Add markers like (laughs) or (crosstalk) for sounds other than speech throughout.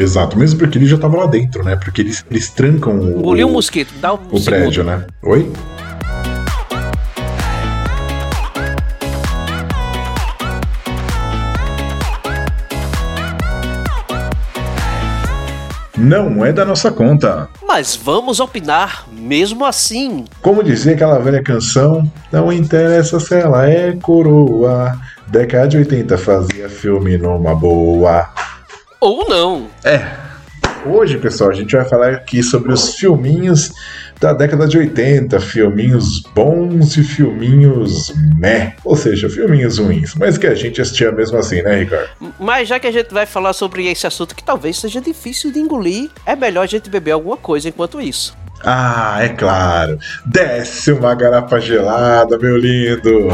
Exato, mesmo porque ele já tava lá dentro, né? Porque eles, eles trancam o, Engoliu um mosquito, dá um o prédio, né? Oi? Não é da nossa conta. Mas vamos opinar mesmo assim. Como dizia aquela velha canção, não interessa se ela é coroa. Década de 80 fazia filme numa boa. Ou não. É. Hoje, pessoal, a gente vai falar aqui sobre os filminhos da década de 80, filminhos bons e filminhos meh, ou seja, filminhos ruins, mas que a gente assistia mesmo assim, né, Ricardo? Mas já que a gente vai falar sobre esse assunto que talvez seja difícil de engolir, é melhor a gente beber alguma coisa enquanto isso. Ah, é claro. Desce uma garrafa gelada, meu lindo.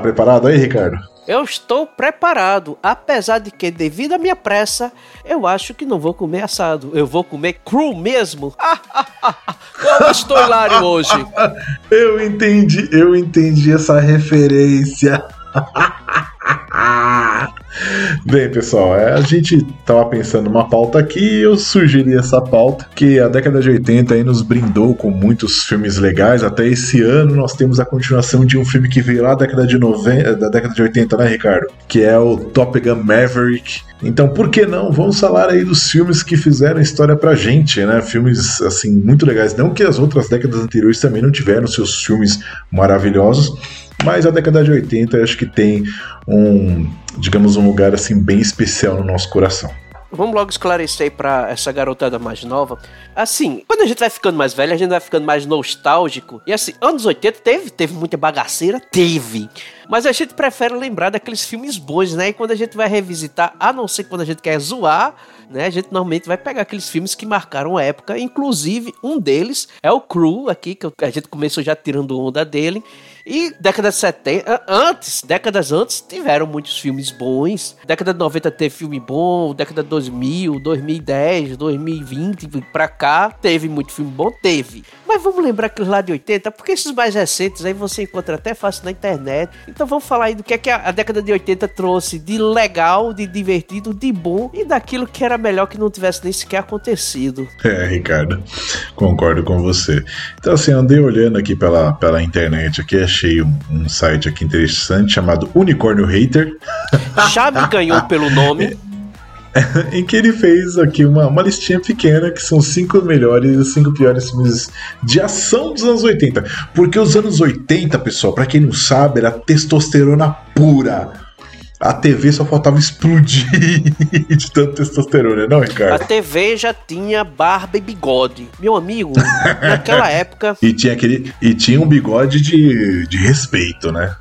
Tá preparado aí, Ricardo? Eu estou preparado, apesar de que, devido à minha pressa, eu acho que não vou comer assado. Eu vou comer cru mesmo. (laughs) Como estou hilário hoje? (laughs) Eu entendi, eu entendi essa referência. (laughs) (laughs) Bem, pessoal, é, a gente tava pensando numa pauta aqui eu sugeri essa pauta, que a década de 80 aí nos brindou com muitos filmes legais. Até esse ano nós temos a continuação de um filme que veio lá da década de 90, da década de 80, né, Ricardo? Que é o Top Gun Maverick. Então, por que não? Vamos falar aí dos filmes que fizeram história pra gente, né? Filmes assim muito legais, não que as outras décadas anteriores também não tiveram seus filmes maravilhosos, mas a década de 80 eu acho que tem um, digamos, um lugar assim bem especial no nosso coração. Vamos logo esclarecer aí pra essa garotada mais nova. Assim, quando a gente vai ficando mais velho, a gente vai ficando mais nostálgico. E assim, anos 80 teve, teve muita bagaceira? Teve. Mas a gente prefere lembrar daqueles filmes bons, né? E quando a gente vai revisitar, a não ser quando a gente quer zoar, né? A gente normalmente vai pegar aqueles filmes que marcaram a época. Inclusive, um deles é o Crew, aqui, que a gente começou já tirando onda dele. E década de 70, antes, décadas antes, tiveram muitos filmes bons. Década de 90 teve filme bom, década de 2000, 2010, 2020 pra cá, teve muito filme bom, teve. Mas vamos lembrar aqueles lá de 80, porque esses mais recentes aí você encontra até fácil na internet. Então vamos falar aí do que é que a, a década de 80 trouxe de legal, de divertido, de bom e daquilo que era melhor que não tivesse nem sequer acontecido. (laughs) É, Ricardo, concordo com você. Então, assim, andei olhando aqui pela, pela internet, aqui achei um, um site aqui interessante chamado Unicórnio Hater. Já me ganhou pelo nome. (laughs) em que ele fez aqui uma, uma listinha pequena que são cinco melhores e cinco piores filmes de ação dos anos 80. Porque os anos 80, pessoal, para quem não sabe, era testosterona pura. A TV só faltava explodir (laughs) de tanto testosterona, não, Ricardo? A TV já tinha barba e bigode. Meu amigo, naquela (laughs) época. E tinha, aquele, e tinha um bigode de, de respeito, né?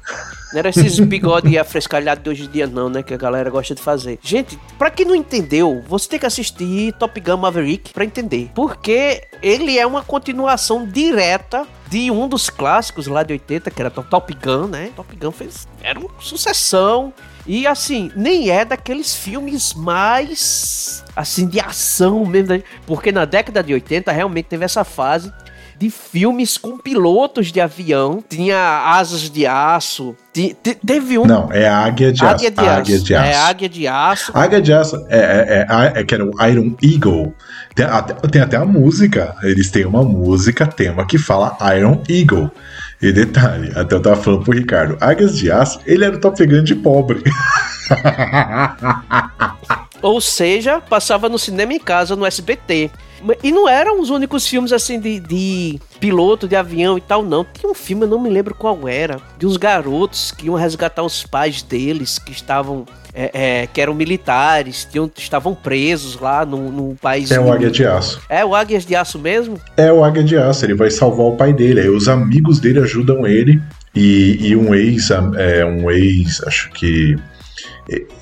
Não era esses bigode afrescalhados de hoje em dia, não, né? Que a galera gosta de fazer. Gente, pra quem não entendeu, você tem que assistir Top Gun Maverick pra entender. Porque ele é uma continuação direta de um dos clássicos lá de 80, que era Top Gun, né? Top Gun fez. Era uma sucessão. E assim, nem é daqueles filmes mais assim de ação mesmo, né? porque na década de 80 realmente teve essa fase de filmes com pilotos de avião, tinha asas de aço, te, te, teve um. Não, é águia de águia aço. De águia aço. de aço. É águia de aço. Águia de aço é, é, é, é que era o Iron Eagle. Tem até, tem até a música. Eles têm uma música tema que fala Iron Eagle. E detalhe, até eu tava falando pro Ricardo, Águias de Aço, ele era o Top Gun de pobre. (laughs) Ou seja, passava no cinema em casa, no SBT. E não eram os únicos filmes assim de, de, piloto de avião e tal, não. Tinha um filme, eu não me lembro qual era, de uns garotos que iam resgatar os pais deles que estavam. É, é, que eram militares, tinham, estavam presos lá no, país. É o Águia de Aço. É o Águias de Aço mesmo? É o Águia de Aço, ele vai salvar o pai dele. Aí os amigos dele ajudam ele. E, e um ex, é, um ex, acho que.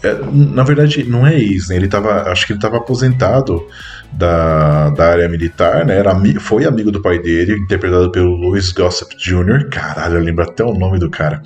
É, na verdade, não é ex, né? Ele tava. Acho que ele tava aposentado da, da área militar, né? Era, foi amigo do pai dele, interpretado pelo Louis Gossett Jr. Caralho, eu lembro até o nome do cara.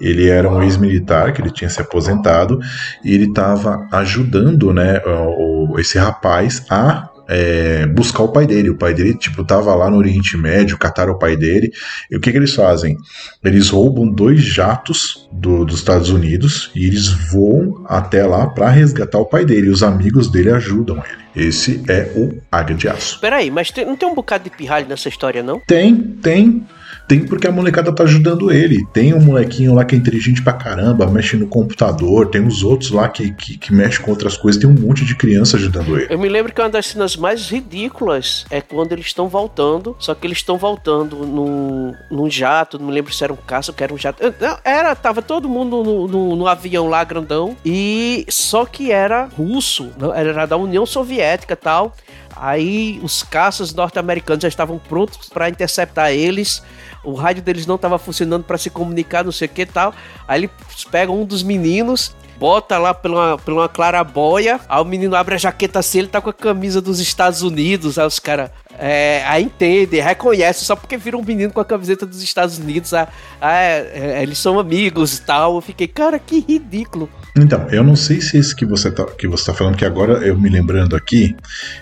Ele era um ex-militar que ele tinha se aposentado e ele estava ajudando, né, o, esse rapaz a é, buscar o pai dele. O pai dele, tipo, tava lá no Oriente Médio, cataram o pai dele. E o que, que eles fazem? Eles roubam dois jatos do, dos Estados Unidos e eles voam até lá para resgatar o pai dele. E os amigos dele ajudam ele. Esse é o Águia de Aço. Peraí, mas tem, não tem um bocado de pirralho nessa história, não? Tem, tem. Tem porque a molecada tá ajudando ele. Tem um molequinho lá que é inteligente pra caramba, mexe no computador. Tem os outros lá que, que, que mexem com outras coisas. Tem um monte de criança ajudando ele. Eu me lembro que uma das cenas mais ridículas é quando eles estão voltando. Só que eles estão voltando num, num jato. Não me lembro se era um caça ou era um jato. Não, era, tava todo mundo no, no, no avião lá grandão. E só que era russo. Era da União Soviética e tal. Aí os caças norte-americanos já estavam prontos para interceptar eles. O rádio deles não estava funcionando para se comunicar, não sei o que tal. Aí eles pegam um dos meninos, bota lá pela, pela uma clarabóia, aí o menino abre a jaqueta assim, ele tá com a camisa dos Estados Unidos, aí os caras, é, aí entende, reconhece, só porque vira um menino com a camiseta dos Estados Unidos, ah, ah, é, eles são amigos e tal. Eu fiquei, cara, que ridículo. Então, eu não sei se esse que você tá, que você tá falando, que agora eu me lembrando aqui,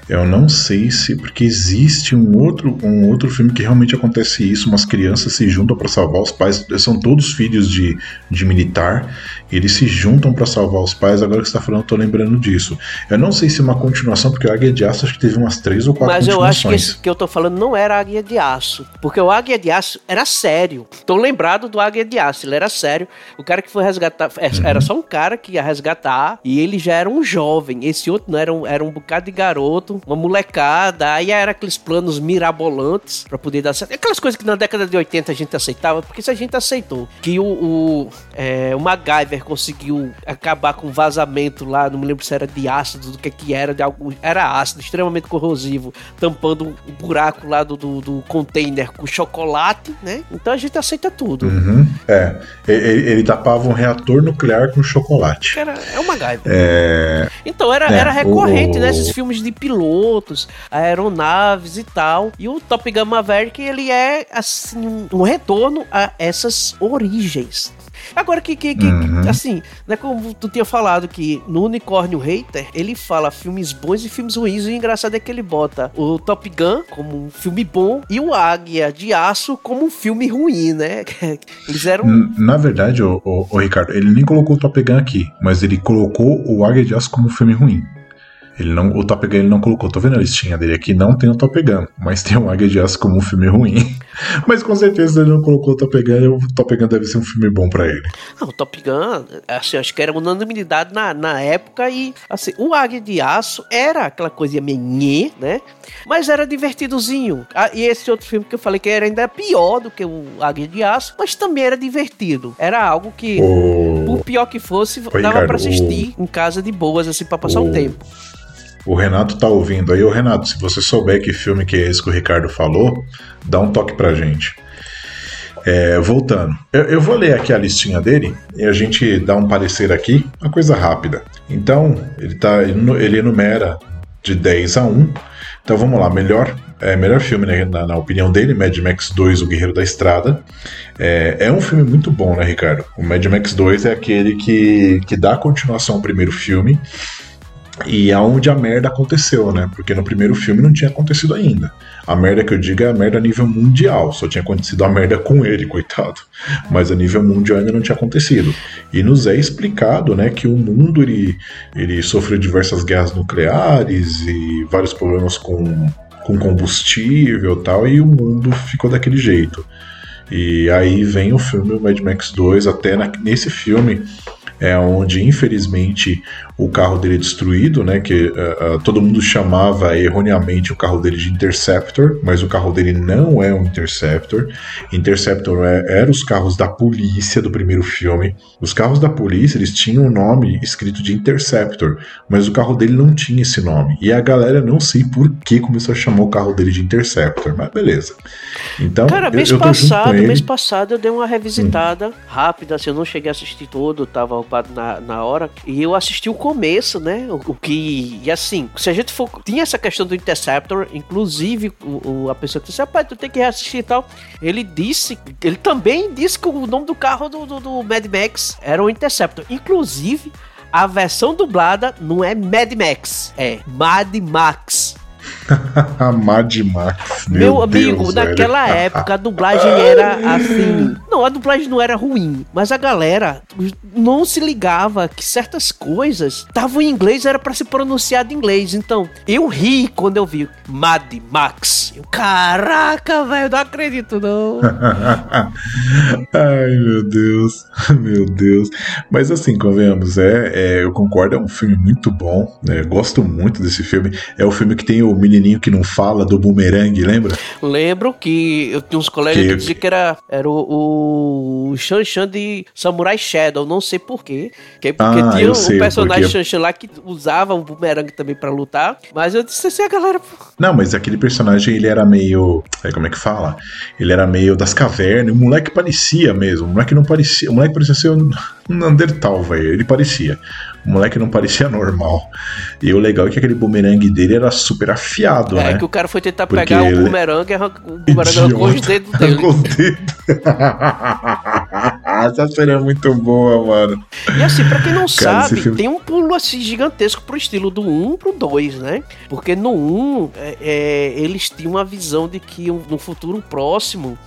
eu não sei se. Porque existe um outro, um outro filme que realmente acontece isso: umas crianças se juntam para salvar os pais, são todos filhos de, de militar, eles se juntam para salvar os pais. Agora que você tá falando, eu tô lembrando disso. Eu não sei se é uma continuação, porque o Águia de Aço acho que teve umas três ou quatro Mas eu acho que esse que eu tô falando não era Águia de Aço, porque o Águia de Aço era sério. Tô lembrado do Águia de Aço, ele era sério. O cara que foi resgatar, é, era uhum. só um cara que ia resgatar e ele já era um jovem. Esse outro não era um, era um bocado de garoto, uma molecada. Aí era aqueles planos mirabolantes para poder dar certo. Aquelas coisas que na década de 80 a gente aceitava, porque se a gente aceitou que o, o, é, o MacGyver conseguiu acabar com vazamento lá, não me lembro se era de ácido, do que que era, de algo, era ácido, extremamente corrosivo, tampando o buraco lá do, do, do, container com chocolate, né? Então a gente aceita tudo. Uhum. É, ele, ele tapava um reator nuclear com chocolate. Era, é uma gaiva. É... Então era, é, era recorrente, o... né? Esses filmes de pilotos, aeronaves e tal. E o Top Gun Maverick, ele é, assim, um retorno a essas origens. Agora que, que, que uhum. assim, né, como tu tinha falado que no Unicórnio Hater, ele fala filmes bons e filmes ruins, e o engraçado é que ele bota o Top Gun como um filme bom e o Águia de Aço como um filme ruim, né? (laughs) Eles eram... Na verdade, o, o, o Ricardo, ele nem colocou o Top Gun aqui, mas ele colocou o Águia de Aço como um filme ruim. Ele não, o Top Gun ele não colocou. Tô vendo a listinha dele aqui, não tem o Top Gun, mas tem o Águia de Aço como um filme ruim. (laughs) mas com certeza ele não colocou o Top Gun, o Top Gun deve ser um filme bom para ele. Não, o Top Gun, assim, acho que era unanimidade na, na época e, assim, o Águia de Aço era aquela coisa menhê, né? Mas era divertidozinho. Ah, e esse outro filme que eu falei que era ainda pior do que o Águia de Aço, mas também era divertido. Era algo que, o... por pior que fosse, dava para assistir o... em casa de boas, assim, para passar o... um tempo. O Renato tá ouvindo aí. Ô Renato, se você souber que filme que é esse que o Ricardo falou, dá um toque pra gente. É, voltando, eu, eu, vou ler aqui a listinha dele e a gente dá um parecer aqui, uma coisa rápida. Então, ele, tá, ele enumera de 10 a 1. Então vamos lá, melhor, é, melhor filme né, na, na, opinião dele, Mad Max 2, O Guerreiro da Estrada. É, é, um filme muito bom, né, Ricardo? O Mad Max 2 é aquele que, que dá continuação ao primeiro filme e aonde a merda aconteceu, né? Porque no primeiro filme não tinha acontecido ainda. A merda que eu digo é a merda a nível mundial. Só tinha acontecido a merda com ele, coitado. Mas a nível mundial ainda não tinha acontecido. E nos é explicado, né, que o mundo ele, ele sofreu diversas guerras nucleares e vários problemas com, com combustível e tal, e o mundo ficou daquele jeito. E aí vem o filme Mad Max 2, até na, nesse filme é onde infelizmente o carro dele é destruído, né? Que uh, uh, todo mundo chamava erroneamente o carro dele de Interceptor, mas o carro dele não é um Interceptor. Interceptor é, era os carros da polícia do primeiro filme. Os carros da polícia eles tinham o um nome escrito de Interceptor, mas o carro dele não tinha esse nome. E a galera não sei por que começou a chamar o carro dele de Interceptor, mas beleza. Então, cara, mês eu, eu passado, mês passado eu dei uma revisitada hum. rápida, assim, eu não cheguei a assistir todo, tava ocupado na, na hora, e eu assisti o começo, né? O, o, que. E assim, se a gente for. Tinha essa questão do Interceptor, inclusive o, o a pessoa disse: rapaz, tu tem que reassistir e tal. Ele disse. Ele também disse que o nome do carro do, do, do Mad Max era o Interceptor. Inclusive, a versão dublada não é Mad Max, é Mad Max. (laughs) Mad Max. Meu, meu amigo, Deus, naquela velho. (laughs) época a dublagem era assim. Não, a dublagem não era ruim, mas a galera não se ligava que certas coisas estavam em inglês, era para ser pronunciado em inglês. Então, eu ri quando eu vi Mad Max. Eu, Caraca, velho, não acredito não. (laughs) Ai, meu Deus. Meu Deus. Mas assim, convenhamos, é, é, eu concordo, é um filme muito bom. Né? Gosto muito desse filme. É o filme que tem o menininho que não fala do boomerang, lembra? Lembro que eu tinha uns colegas que, que diziam que era, era o, o Shan de Samurai Shadow, não sei porquê. Que, porque ah, tinha um personagem Shan Shan lá que usava o boomerang também para lutar. Mas eu disse assim, a galera. Não, mas aquele personagem ele era meio. É, como é que fala? Ele era meio das cavernas. O moleque parecia mesmo. O moleque não parecia. O moleque parecia ser um, um Neandertal, velho. Ele parecia. O moleque não parecia normal. E o legal é que aquele bumerangue dele era super afiado, é, né? É que o cara foi tentar Porque pegar o bumerangue e o bumerangue arrancou os dedos (laughs) dele. Arrancou os dedos. (laughs) Essa cena é muito boa, mano. E assim, pra quem não cara, sabe, filme... tem um pulo assim gigantesco pro estilo do 1 pro 2, né? Porque no 1, é, é, eles tinham uma visão de que no futuro próximo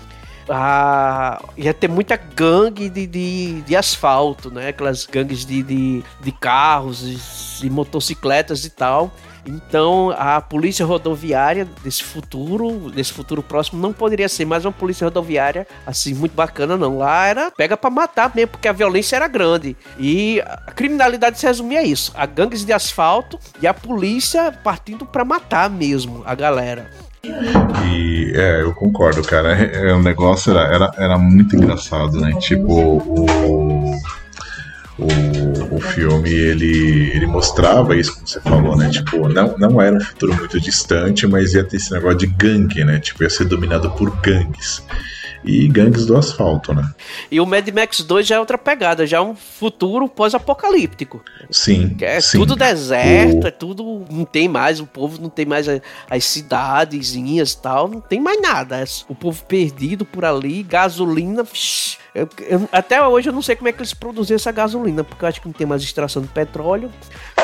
ah, ia ter muita gangue de, de, de, asfalto, né? Aquelas gangues de, de, de carros e motocicletas e tal. Então, a polícia rodoviária desse futuro, desse futuro próximo, não poderia ser mais uma polícia rodoviária assim muito bacana, não. Lá era pega para matar mesmo, porque a violência era grande. E a criminalidade se resumia a isso: a gangues de asfalto e a polícia partindo para matar mesmo a galera. E é, eu concordo, cara. É, é, o negócio era, era, era muito engraçado, né? Tipo, o, o, o filme ele, ele mostrava isso, como você falou, né? Tipo, não, não era um futuro muito distante, mas ia ter esse negócio de gangue, né? Tipo, ia ser dominado por gangues e Gangues do Asfalto, né? E o Mad Max 2 já é outra pegada, já é um futuro pós-apocalíptico. Sim. É sim. tudo deserto, o... é tudo. Não tem mais, o povo não tem mais as cidadezinhas e tal, não tem mais nada. É o povo perdido por ali, gasolina. Eu, eu, até hoje eu não sei como é que eles produziam essa gasolina, porque eu acho que não tem mais extração de petróleo.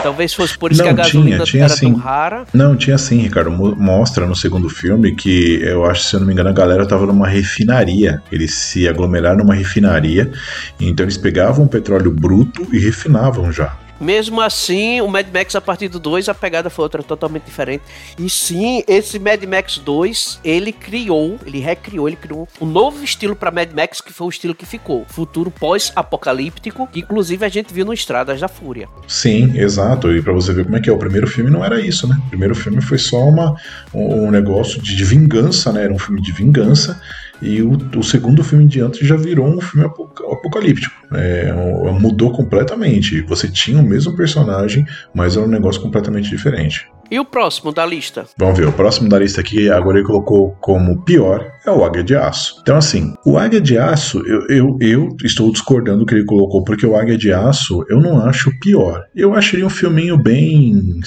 Talvez fosse por isso não, que a gasolina tinha, tinha era sim. tão rara. Não, tinha sim, Ricardo. Mostra no segundo filme que eu acho, se eu não me engano, a galera tava numa refinaria. Eles se aglomeraram numa refinaria, então eles pegavam o petróleo bruto e refinavam já. Mesmo assim, o Mad Max a partir do 2 a pegada foi outra totalmente diferente. E sim, esse Mad Max 2, ele criou, ele recriou, ele criou um novo estilo para Mad Max que foi o estilo que ficou, futuro pós-apocalíptico, que inclusive a gente viu no Estradas da Fúria. Sim, exato. E para você ver como é que é, o primeiro filme não era isso, né? O primeiro filme foi só uma um negócio de, de vingança, né? Era um filme de vingança e o, o, segundo filme em diante já virou um filme apocalíptico. É, mudou completamente. Você tinha o mesmo personagem, mas era um negócio completamente diferente. E o próximo da lista? Vamos ver, o próximo da lista aqui, agora ele colocou como pior, é o Águia de Aço. Então, assim, o Águia de Aço, eu, eu, eu estou discordando do que ele colocou, porque o Águia de Aço eu não acho pior. Eu acharia um filminho bem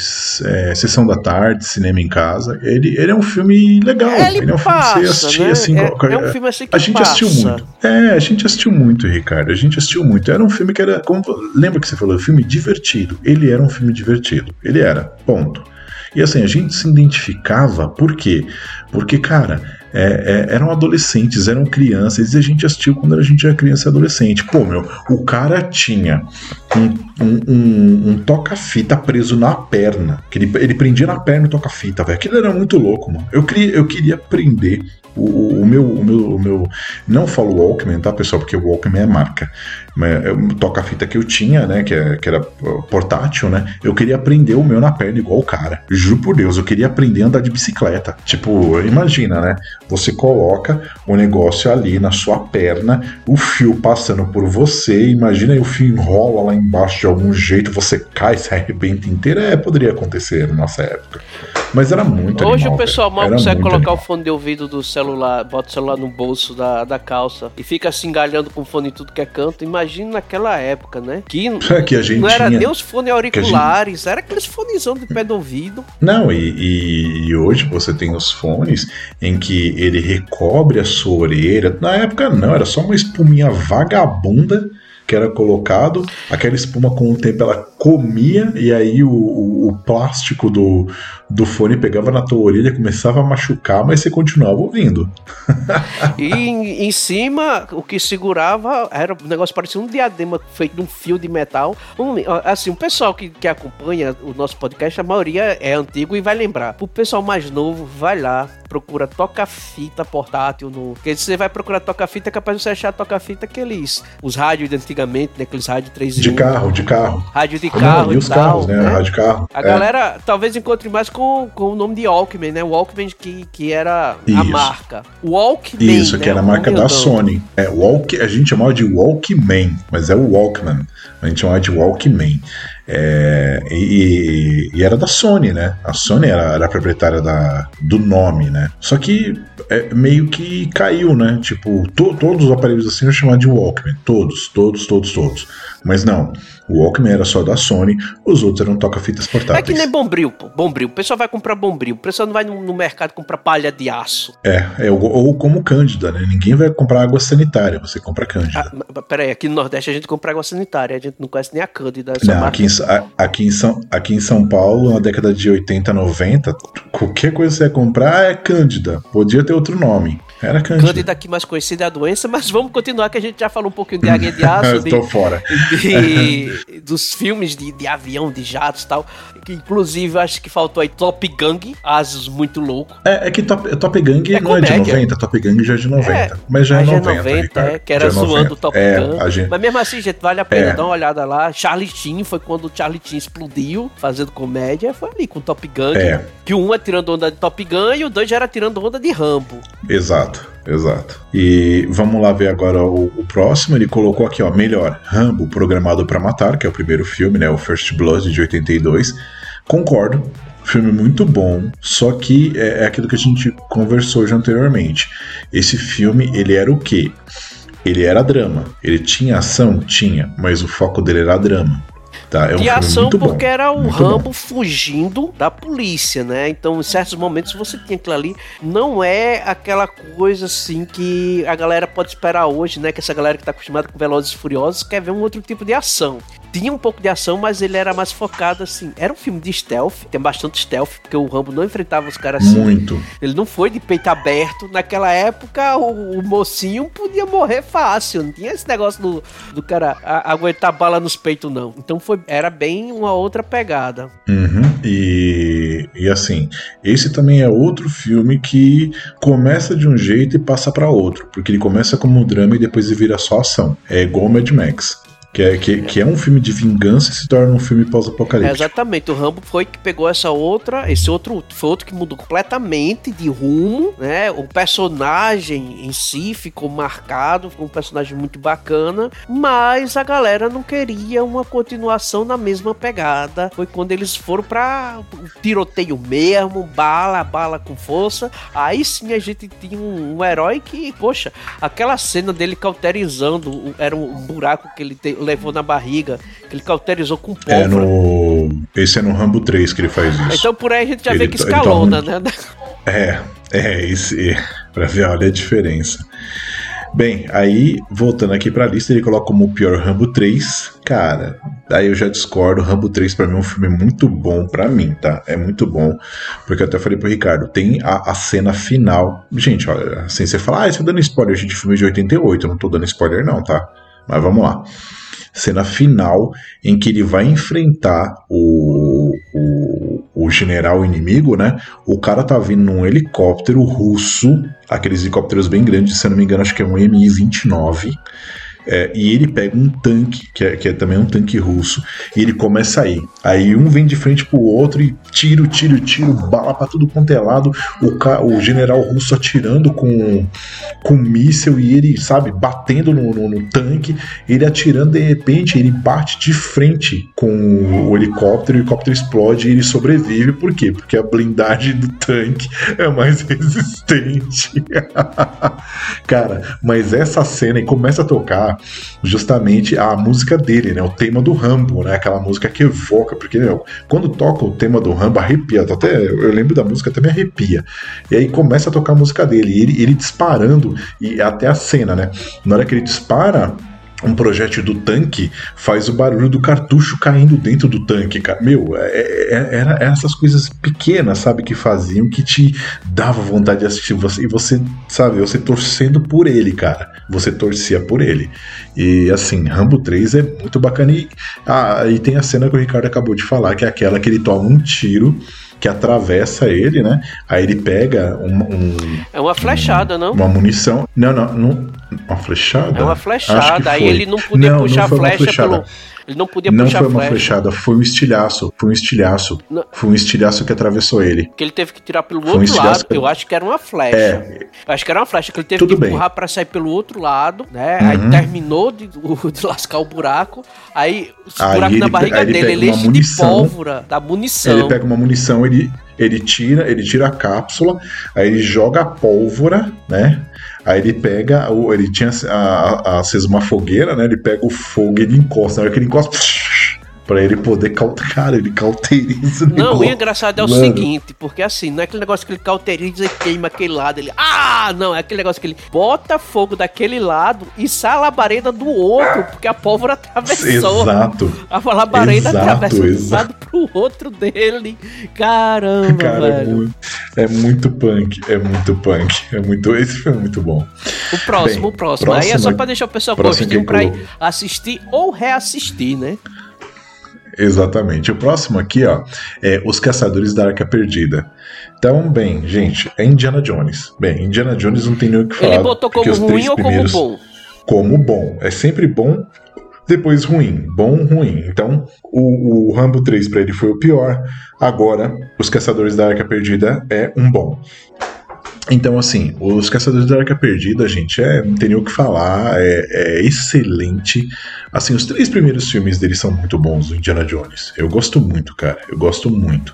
é, sessão da tarde, cinema em casa. Ele, ele é um filme legal. Ele, ele é um passa, filme que você assistir, né? assim. É, é, um filme assim que A gente passa. assistiu muito. É, a gente assistiu muito, Ricardo. A gente assistiu muito. Era um filme que era. Como, lembra que você falou? Filme divertido. Ele era um filme divertido. Ele era. Ponto. E assim, a gente se identificava, por quê? Porque, cara, é, é, eram adolescentes, eram crianças, e a gente assistiu quando a gente era criança e adolescente. Pô, meu, o cara tinha um, um, um, um toca-fita preso na perna. Que ele, ele prendia na perna o toca-fita, velho. Aquilo era muito louco, mano. Eu queria, eu queria prender o, o, meu, o, meu, o meu. Não falo Walkman, tá, pessoal? Porque o Walkman é marca. O toca-fita que eu tinha, né? Que, é, que era portátil, né? Eu queria aprender o meu na perna igual o cara. Juro por Deus, eu queria aprender a andar de bicicleta. Tipo, imagina, né? Você coloca o negócio ali na sua perna, o fio passando por você, imagina aí o fio enrola lá embaixo de algum jeito, você cai, se arrebenta inteiro. É, poderia acontecer na nossa época. Mas era muito Hoje animal, o pessoal mal consegue colocar animal. o fone de ouvido do celular, bota o celular no bolso da, da calça e fica se engalhando com o fone em tudo que é canto. Imagina naquela época, né? Que, (laughs) é que a gente não era tinha, nem os fones auriculares, gente... era aqueles fonezão de pé do ouvido. Não, e, e, e, hoje você tem os fones em que ele recobre a sua orelha. Na época não, era só uma espuminha vagabunda que era colocado, aquela espuma com o tempo ela comia e aí o, o, o plástico do, do fone pegava na tua orelha, começava a machucar, mas você continuava ouvindo. (laughs) e em, em, cima, o que segurava era um negócio parecia um diadema feito de um fio de metal. Um, assim, o pessoal que, que acompanha o nosso podcast, a maioria é antigo e vai lembrar. O pessoal mais novo, vai lá, procura toca-fita portátil no. Porque você vai procurar toca-fita, é capaz de você achar toca-fita aqueles. Os rádios de antigamente, né? Aqueles rádios 3 De carro, de carro. Rádio de carro. Não, e os tal, carros, né? né? Rádio carro. A é. galera talvez encontre mais com, com o nome de Walkman, né? Walkman que, que era Isso. a marca. Walkman. Isso, né? que era a marca da Sony. É, Walk, a gente chamava de Walkman, mas é o Walkman. A gente chamava de Walkman. É, e, e, era da Sony, né? A Sony era, era a proprietária da, do nome, né? Só que é, meio que caiu, né? Tipo, to, todos os aparelhos assim eu chamava de Walkman. Todos, todos, todos, todos. Mas não. O Walkman era só da Sony, os outros eram toca-fitas portáteis. É que nem Bombril, pô. Bombril. O pessoal vai comprar Bombril. O pessoal não vai no, no mercado comprar palha de aço. É, é ou, ou, como Cândida, né? Ninguém vai comprar água sanitária, você compra Cândida. Ah, peraí, aqui no Nordeste a gente compra água sanitária, a gente não conhece nem a Cândida. Não, aqui em, aqui, em São, aqui em São Paulo, na década de 80, 90, qualquer coisa que você ia comprar é Cândida. Podia ter outro nome. Era Cândida. Cândida aqui mais conhecida é a doença, mas vamos continuar que a gente já falou um pouquinho de águia de (laughs) aço. Tô fora. De, (laughs) dos filmes de, de avião, de jatos e tal. Que, inclusive, acho que faltou aí Top Gang, Asos muito louco. É, é que Top, Top Gang é não comédia. é de 90, Top Gang já é de 90. É, mas já é 90. Já é 90, é, que era é zoando o Top é, Gun. Gente... Mas mesmo assim, gente, vale a pena dar uma olhada lá. Charlie Chin foi quando o Charlie Chin explodiu fazendo comédia. Foi ali com Top Gang. É. Que um é tirando onda de Top Gun e o dois já era tirando onda de Rambo. Exato exato. E vamos lá ver agora o, o, próximo. Ele colocou aqui, ó, melhor, Rambo Programado para Matar, que é o primeiro filme, né? O First Blood de 82. Concordo. Filme muito bom, só que é, é aquilo que a gente conversou já anteriormente. Esse filme, ele era o quê? Ele era drama. Ele tinha ação? Tinha, mas o foco dele era drama. Tá, é um de ação porque bom, era o Rambo bom. fugindo da polícia, né? Então, em certos momentos você tinha aquilo ali. Não é aquela coisa assim que a galera pode esperar hoje, né? Que essa galera que tá acostumada com Velozes e Furiosos quer ver um outro tipo de ação tinha um pouco de ação, mas ele era mais focado assim. Era um filme de stealth, tem bastante stealth, porque o Rambo não enfrentava os caras assim. Muito. Ele não foi de peito aberto. Naquela época, o, o mocinho podia morrer fácil. Não tinha esse negócio do, do cara a, aguentar bala nos peitos, não. Então foi, era bem uma outra pegada. Uhum. E, e assim, esse também é outro filme que começa de um jeito e passa para outro. Porque ele começa como drama e depois ele vira só ação. É igual Mad Max. Que é, que, que é um filme de vingança e se torna um filme pós-apocalíptico. É, exatamente. O Rambo foi que pegou essa outra, esse outro, foi outro que mudou completamente de rumo, né? O personagem em si ficou marcado, ficou um personagem muito bacana, mas a galera não queria uma continuação na mesma pegada. Foi quando eles foram para tiroteio mesmo, bala, bala com força. Aí sim a gente tinha um, um herói que, poxa, aquela cena dele cauterizando, era um buraco que ele te, levou na barriga, que ele cauterizou com pólvora. É no... Esse é no Rambo 3 que ele faz isso. Então por aí a gente já ele vê que escalona, tá... né? É, é, esse, pra ver, olha a diferença. Bem, aí, voltando aqui pra lista, ele coloca como o pior Rambo 3. Cara, aí eu já discordo. Rambo 3 para mim é um filme muito bom, para mim, tá? É muito bom. Porque eu até falei pro Ricardo, tem a, a cena final. Gente, olha, assim, você fala, ah, você tá dando spoiler, gente, filme de 88. Eu não tô dando spoiler, não, tá? Mas vamos lá cena final em que ele vai enfrentar o, o, o general inimigo, né? O cara tá vindo num helicóptero russo, aqueles helicópteros bem grandes, se eu não me engano, acho que é um Mi-29. É, e ele pega um tanque, que é, que é, também um tanque russo, e ele começa a ir. Aí um vem de frente pro outro e tiro, tiro, tiro, bala pra tudo quanto é lado. O, o general russo atirando com, com míssel e ele, sabe, batendo no, no, no, tanque. Ele atirando, de repente, ele bate de frente com o helicóptero, o helicóptero explode e ele sobrevive. Por quê? Porque a blindagem do tanque (laughs) é mais resistente. (laughs) Cara, mas essa cena e começa a tocar justamente a música dele, né? O tema do Rambo, né? Aquela música que evoca, porque meu, quando toca o tema do Rambo arrepia, até eu lembro da música até me arrepia. E aí começa a tocar a música dele, ele, ele disparando e até a cena, né? Na hora que ele dispara um projétil do tanque faz o barulho do cartucho caindo dentro do tanque, cara. Meu, é, é, é era, essas coisas pequenas, sabe, que faziam que te dava vontade de assistir você e você, sabe, você torcendo por ele, cara. Você torcia por ele. E assim, Rambo 3 é muito bacana. E, ah, e tem a cena que o Ricardo acabou de falar, que é aquela que ele toma um tiro que atravessa ele, né? Aí ele pega um. um é uma flechada, um, não? Uma munição. Não, não, não. Uma flechada? É uma flechada. Aí ele não podia não, puxar não flecha pelo. Ele não podia não puxar Não foi uma flechada, foi um estilhaço. Foi um estilhaço. Não. Foi um estilhaço que atravessou ele. Que ele teve que tirar pelo foi outro um lado, que eu acho que era uma flecha. É. Eu acho que era uma flecha, que ele teve Tudo que empurrar pra sair pelo outro lado, né? Uhum. Aí terminou de, de, lascar o buraco. Aí o buraco aí na barriga ele, dele, ele enche de pólvora da munição. Ele pega uma munição, ele ele tira, ele tira a cápsula, aí ele joga a pólvora, né? Aí ele pega, ele tinha acesa uma fogueira, né? Ele pega o fogo e ele encosta. Na hora que ele encosta, Pra ele poder cauterizar. Cara, ele cauteriza Não, o engraçado é o Mano. seguinte, porque assim, não é aquele negócio que ele cauteriza e queima aquele lado. Ele. Ah, não, é aquele negócio que ele bota fogo daquele lado e sai a labareda do outro, porque a pólvora atravessou. Exato. A labareda exato, atravessou de um lado pro outro dele. Caramba, Cara, é velho. É muito, é muito punk, é muito punk. É muito, esse filme é muito bom. O próximo, Bem, o próximo. Aí é só pra deixar o pessoal gostinho pra ir assistir ou reassistir, né? Exatamente. O próximo aqui, ó, é Os Caçadores da Arca Perdida. Então, bem, gente, é Indiana Jones. Bem, Indiana Jones não tem nem o que falar. Ele botou como ruim ou como bom? Como bom. É sempre bom, depois ruim. Bom, ruim. Então, o, o Rambo 3 para ele foi o pior. Agora, Os Caçadores da Arca Perdida é um bom. Então, assim, Os Caçadores da Arca Perdida, gente, é, não tem nem o que falar, é, é, excelente. Assim, os três primeiros filmes dele são muito bons, do Indiana Jones. Eu gosto muito, cara, eu gosto muito.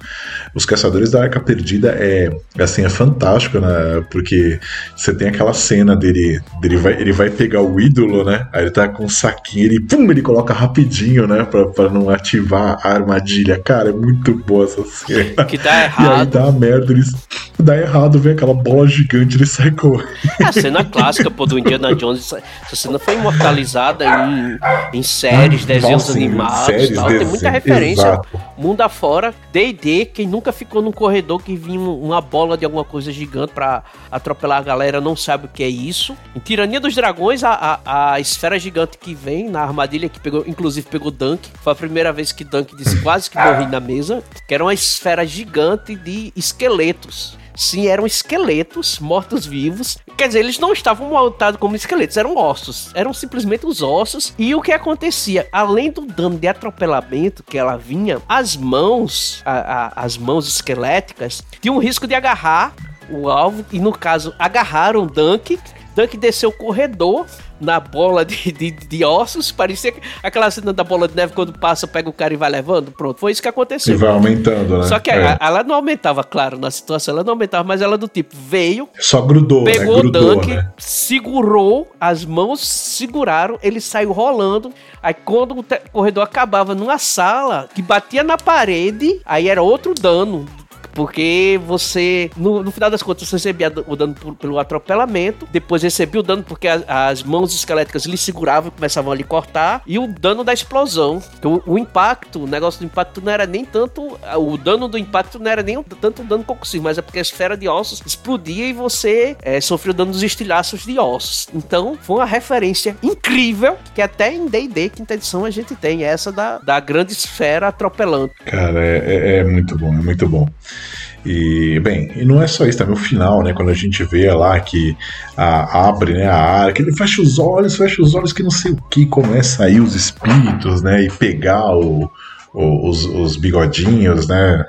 Os Caçadores da Arca Perdida é, assim, é fantástico, né? Porque você tem aquela cena dele, dele vai, ele vai pegar o ídolo, né? Aí ele tá com um saquinho, ele, pum, ele coloca rapidinho, né? Pra, pra não ativar a armadilha. Cara, é muito boa essa cena. Que dá errado. (laughs) E aí dá merda, eles, dá errado, vem aquela bola gigante, ele sai correndo. É a cena (laughs) clássica, pô, do Indiana Jones. Essa cena foi imortalizada em, em séries, desenhos Nossa, animados séries, tal. Tem muita referência. Exato. Mundo afora, D&D, quem nunca ficou num corredor que vinha uma bola de alguma coisa gigante para atropelar a galera não sabe o que é isso. Em Tirania dos Dragões, a, a, a esfera gigante que vem na armadilha, que pegou, inclusive pegou Dunk, foi a primeira vez que Dunk disse quase que morri na mesa, que era uma esfera gigante de esqueletos. Sim, eram esqueletos mortos-vivos. Quer dizer, eles não estavam montados como esqueletos, eram ossos. Eram simplesmente os ossos. E o que acontecia? Além do dano de atropelamento que ela vinha, as mãos, a, a, as mãos esqueléticas, tinham o risco de agarrar o alvo. E no caso, agarraram Dunk. Dunk desceu o corredor na bola de, de, de, ossos. Parecia aquela cena da bola de neve quando passa, pega o cara e vai levando. Pronto, foi isso que aconteceu. E vai aumentando, né? Só que é. ela não aumentava, claro, na situação, ela não aumentava, mas ela do tipo veio. Só grudou, né? Pegou né? Grudou, o tanque, né? segurou, as mãos seguraram, ele saiu rolando. Aí quando o corredor acabava numa sala que batia na parede, aí era outro dano porque você, no, no final das contas, você recebia o dano por, pelo atropelamento, depois recebia o dano porque a, as mãos esqueléticas lhe seguravam e começavam a lhe cortar, e o dano da explosão. Então, o impacto, o negócio do impacto não era nem tanto. O dano do impacto não era nem tanto dano concussivo, mas é porque a esfera de ossos explodia e você é, sofreu dano dos estilhaços de ossos. Então, foi uma referência incrível que até em DD, quinta edição, a gente tem essa da, da grande esfera atropelando. Cara, é, é, é muito bom, é muito bom. E, bem, e não é só isso, também o final, né? Quando a gente vê lá que a, abre né, a arca, ele fecha os olhos, fecha os olhos, que não sei o que, começa aí os espíritos, né? E pegar o, os, os bigodinhos, né?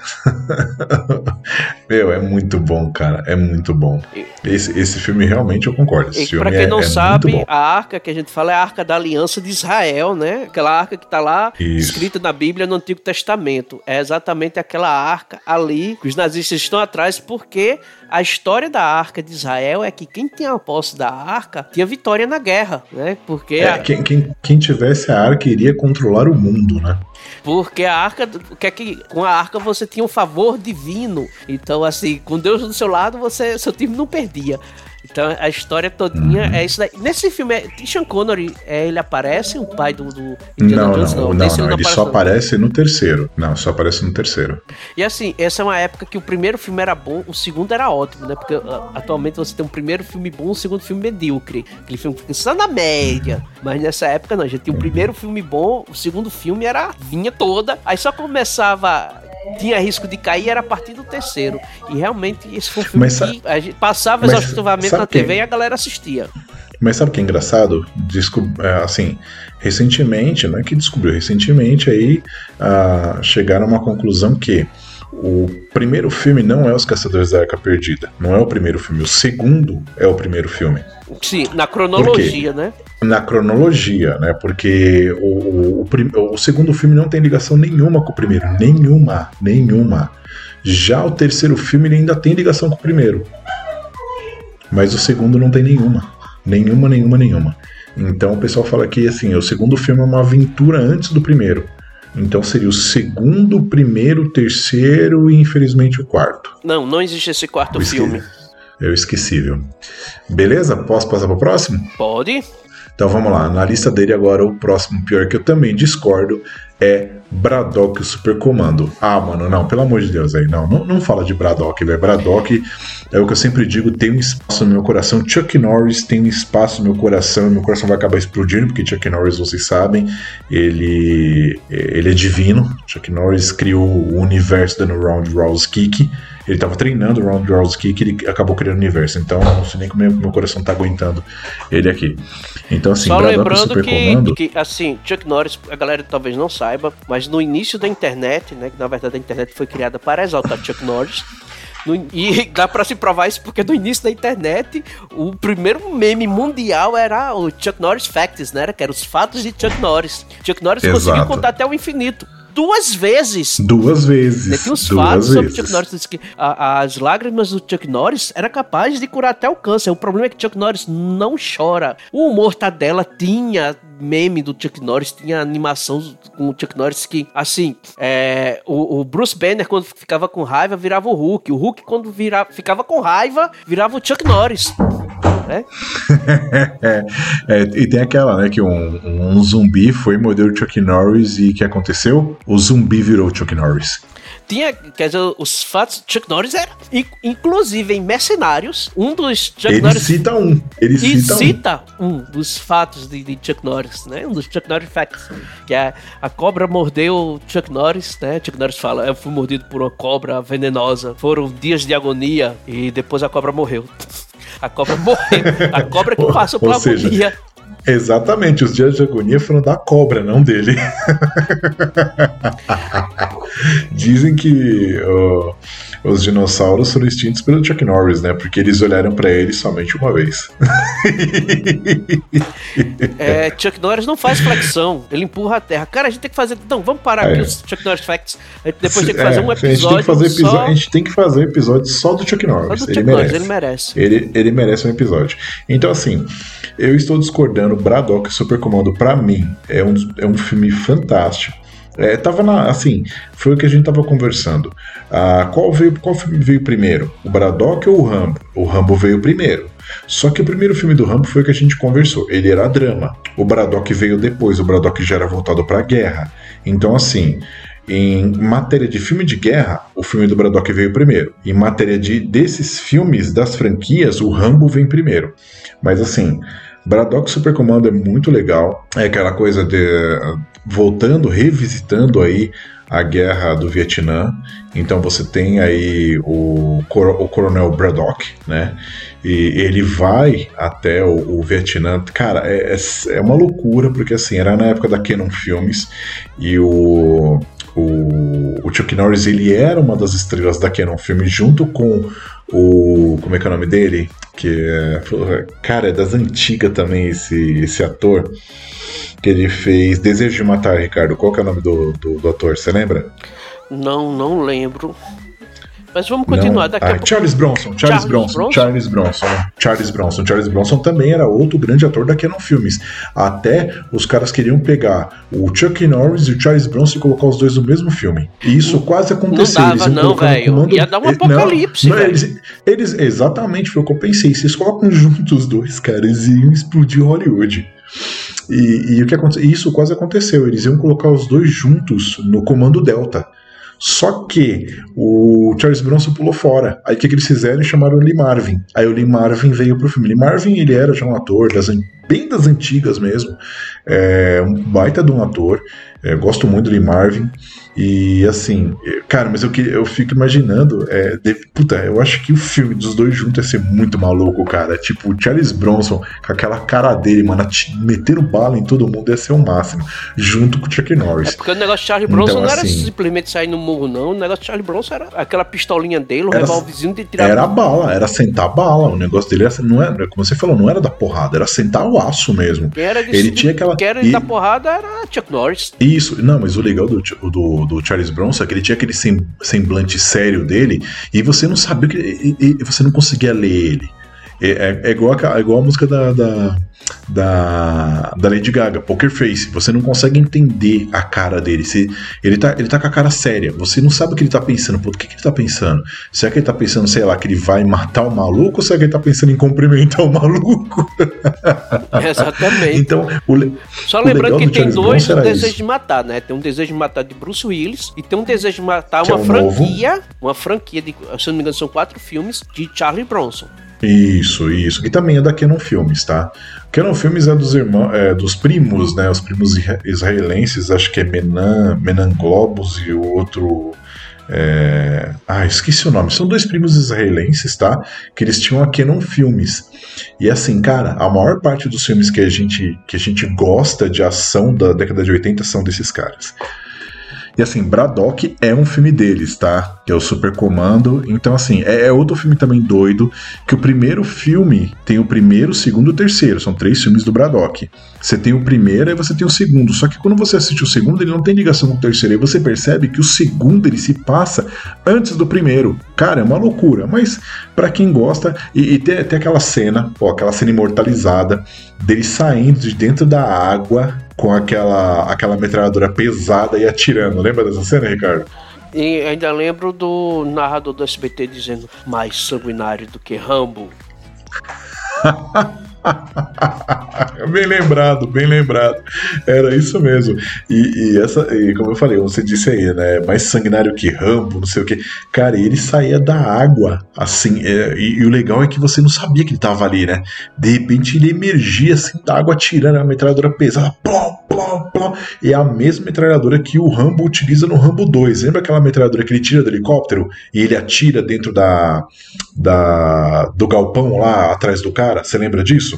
(laughs) Meu, é muito bom, cara. É muito bom. Esse, esse filme realmente eu concordo. Esse e pra quem é, não é sabe, a arca que a gente fala é a arca da aliança de Israel, né? Aquela arca que tá lá Isso. escrita na Bíblia no Antigo Testamento. É exatamente aquela arca ali que os nazistas estão atrás porque a história da arca de Israel é que quem tinha a posse da arca tinha vitória na guerra, né? Porque é, a... quem, quem, quem tivesse a arca iria controlar o mundo, né? Porque a arca, que é que com a arca você tinha um favor divino. Então, assim, com Deus do seu lado, você seu time não perdia. Então a história todinha uhum. é isso daí. Nesse filme, é, Sean Connery, é, ele aparece, o pai do, do Indiana não, Jones? Não, não, não, não, não ele só aparece no terceiro. Não, só aparece no terceiro. E assim, essa é uma época que o primeiro filme era bom, o segundo era ótimo, né? Porque uh, atualmente você tem um primeiro filme bom, um segundo filme medíocre. Aquele filme fica só na média. Uhum. Mas nessa época não, a gente tinha o primeiro filme bom, o segundo filme era vinha toda, aí só começava tinha risco de cair era a partir do terceiro. E realmente esse foi um filme mas, que a gente passava exaustivamente na TV que... e a galera assistia. Mas sabe o que é engraçado? Descob... É, assim, recentemente, não é que descobriu, recentemente aí uh, chegaram a uma conclusão que o primeiro filme não é Os Caçadores da Arca Perdida. Não é o primeiro filme. O segundo é o primeiro filme. Sim, na cronologia, né? Na cronologia, né? Porque o, o, o, o segundo filme não tem ligação nenhuma com o primeiro. Nenhuma. Nenhuma. Já o terceiro filme ainda tem ligação com o primeiro. Mas o segundo não tem nenhuma. Nenhuma, nenhuma, nenhuma. Então o pessoal fala que assim, o segundo filme é uma aventura antes do primeiro. Então seria o segundo, o primeiro, o terceiro e infelizmente o quarto. Não, não existe esse quarto o filme. É o esquecível. Beleza? Posso passar para o próximo? Pode. Então vamos lá. Na lista dele agora, o próximo pior que eu também discordo é Braddock Supercomando. Ah, mano, não, pelo amor de Deus aí, não, não, não fala de Braddock, velho. Braddock é o que eu sempre digo, tem um espaço no meu coração. Chuck Norris tem um espaço no meu coração, meu coração vai acabar explodindo, porque Chuck Norris, vocês sabem, ele, ele é divino. Chuck Norris criou o universo dando round kick. Ele estava treinando o round kick e ele acabou criando o universo. Então, não sei nem como meu, meu coração está aguentando ele aqui. Então, assim, Só lembrando que, que, assim, Chuck Norris, a galera talvez não saiba, mas no início da internet, né, que na verdade a internet foi criada para exaltar Chuck Norris, no, e (laughs) dá pra se provar isso porque no início da internet, o primeiro meme mundial era o Chuck Norris Facts, né? Que eram os fatos de Chuck Norris. Chuck Norris Exato. conseguiu contar até o infinito duas vezes. Duas vezes. Tem uns duas fatos vezes. sobre Chuck Norris. que a, as lágrimas do Chuck Norris era capaz de curar até o câncer. O problema é que Chuck Norris não chora. O humor dela tinha meme do Chuck Norris, tinha animação com o Chuck Norris que, assim, é, o, o, Bruce Banner, quando ficava com raiva, virava o Hulk. O Hulk, quando virava, ficava com raiva, virava o Chuck Norris. Né? (laughs) é, e tem aquela, né, que um, um zumbi foi morder o Chuck Norris e o que aconteceu? O zumbi virou Chuck Norris tinha, quer dizer, os fatos Chuck Norris era, inclusive em Mercenários, um dos Chuck ele Norris. Cita um, ele cita, cita um. um. dos fatos de, de, Chuck Norris, né? Um dos Chuck Norris facts. Que é a cobra mordeu Chuck Norris, né? Chuck Norris fala: Eu fui mordido por uma cobra venenosa. Foram dias de agonia e depois a cobra morreu. A cobra morreu. A cobra que passou por agonia. Exatamente, os dias de agonia foram da cobra, não dele. (laughs) Dizem que uh, os dinossauros foram extintos pelo Chuck Norris, né? Porque eles olharam para ele somente uma vez. (laughs) é, Chuck Norris não faz flexão, ele empurra a terra. Cara, a gente tem que fazer. Então, vamos parar é. aqui os Chuck Norris Facts. Depois tem que fazer é, um episódio. A gente, tem que fazer só... a gente tem que fazer episódio só do Chuck Norris. Só do Chuck ele, Norris merece. ele merece. Ele, ele merece um episódio. Então, assim, eu estou discordando. Braddock Super Comando, para mim, é um, é um filme fantástico. É, tava na, assim, foi o que a gente tava conversando. Ah, qual veio, qual filme veio primeiro? O Braddock ou o Rambo? O Rambo veio primeiro. Só que o primeiro filme do Rambo foi o que a gente conversou. Ele era drama. O Braddock veio depois. O Braddock já era voltado para guerra. Então, assim, em matéria de filme de guerra, o filme do Braddock veio primeiro. Em matéria de desses filmes das franquias, o Rambo vem primeiro. Mas assim, Braddock Super Commando é muito legal. É aquela coisa de voltando, revisitando aí a guerra do Vietnã. Então você tem aí o, o Coronel Braddock, né? E ele vai até o, o Vietnã. Cara, é, é, é, uma loucura, porque assim, era na época da Canon Filmes e o, o, o Chuck Norris ele era uma das estrelas da Canon Filmes junto com o. Como é que é o nome dele? Que é. Cara, é das antigas também esse, esse ator que ele fez Desejo de Matar, Ricardo. Qual que é o nome do, do, do ator? Você lembra? Não, não lembro. Mas vamos continuar daqui ah, a pouco. Charles Bronson, Charles, Charles Bronson, Bronson? Charles Bronson, Charles Bronson, Charles Bronson também era outro grande ator da Canon Filmes. Até os caras queriam pegar o Chuck Norris e o Charles Bronson e colocar os dois no mesmo filme. E isso quase aconteceu. dava, Eles não, colocar no velho. comando- Ia dar um não, apocalipse, não, velho. eles, eles- exatamente foi o que eu pensei. Se eles colocam juntos os dois caras, iam explodir Hollywood. E, e o que aconteceu? Isso quase aconteceu. Eles iam colocar os dois juntos no comando Delta. Só que o Charles Bronson pulou fora. Aí o que, que eles fizeram? Chamaram o Lee Marvin. Aí o Lee Marvin veio pro filme. Lee Marvin, ele era já um ator, das, bem das antigas mesmo. É, um baita de um ator. É, gosto muito do Lee Marvin. E assim, é, cara, mas eu, eu fico imaginando. É, de- puta, eu acho que o filme dos dois juntos ia ser muito maluco, cara. Tipo, o Charles Bronson, com aquela cara dele, mano, ati- metendo bala em todo mundo ia ser o máximo. Junto com o Chuck Norris. Porque o negócio de Charlie Bronson Então, não era assim- simplesmente sair no murro, não. O negócio de Charlie Bronson era aquela pistolinha dele, o Era- revolvezinho de tirar. Era bala, era sentar bala. O negócio dele era, não era, como você falou, não era da porrada, era sentar o aço mesmo. Quem era de, Ele tinha aquela- Quem era e- da porrada era Chuck Norris. Isso, não, mas o legal do, do, do Charles Bronson é que ele tinha aquele sem- semblante sério dele e você não sabia que. E- e você não conseguia ler ele. É, é- é igual, a, é igual a música da, da, da, da Lady Gaga, Poker Face. Você não consegue entender a cara dele. Você, ele, tá, ele tá com a cara séria. Você não sabe o que ele tá pensando. Pô, o que, que ele tá pensando? Será que ele tá pensando, sei lá, que ele vai matar o maluco ou será que ele tá pensando em cumprimentar o maluco? (laughs) Exatamente. Então, le- Só lembrando que tem dois desejos isso. de matar, né? Tem um desejo de matar de Bruce Willis e tem um desejo de matar Que é uma o novo. franquia, uma franquia de, se não me engano, são quatro filmes de Charlie Bronson. Isso, isso. Que também é da Canon Filmes, tá? Canon Filmes é dos irmãos, é, dos primos, né? Os primos isra- israelenses, acho que é Menan, Menan Globus e o outro. é, Ah, esqueci o nome. São dois primos israelenses, tá? Que eles tinham a Canon Filmes. E assim, cara, a maior parte dos filmes que a gente, que a gente gosta de ação da década de 80 são desses caras. E assim, Braddock é um filme deles, tá? Que é o Super Comando. Então, assim, é, é outro filme também doido. Que o primeiro filme tem o primeiro, o segundo e o terceiro. São três filmes do Braddock. Você tem o primeiro e você tem o segundo. Só que quando você assiste o segundo, ele não tem ligação com o terceiro. Aí você percebe que o segundo ele se passa antes do primeiro. Cara, é uma loucura. Mas pra quem gosta, e, e tem, tem aquela cena, ó, aquela cena imortalizada dele saindo de dentro da água com aquela, aquela metralhadora pesada e atirando. Lembra dessa cena, Ricardo? E ainda lembro do narrador do SBT dizendo mais sanguinário do que Rambo. (laughs) (laughs) bem lembrado, bem lembrado. Era isso mesmo. E, e essa, e como eu falei, você disse aí, né? Mais sanguinário que Rambo, não sei o que. Cara, ele saía da água, assim. é, e, e o legal é que você não sabia que ele tava ali, né? De repente ele emergia assim da água, tirando a metralhadora pesada. Plom, plom, plom. E é a mesma metralhadora que o Rambo utiliza no Rambo 2. Lembra aquela metralhadora que ele tira do helicóptero e ele atira dentro da, da do galpão lá atrás do cara? Você lembra disso?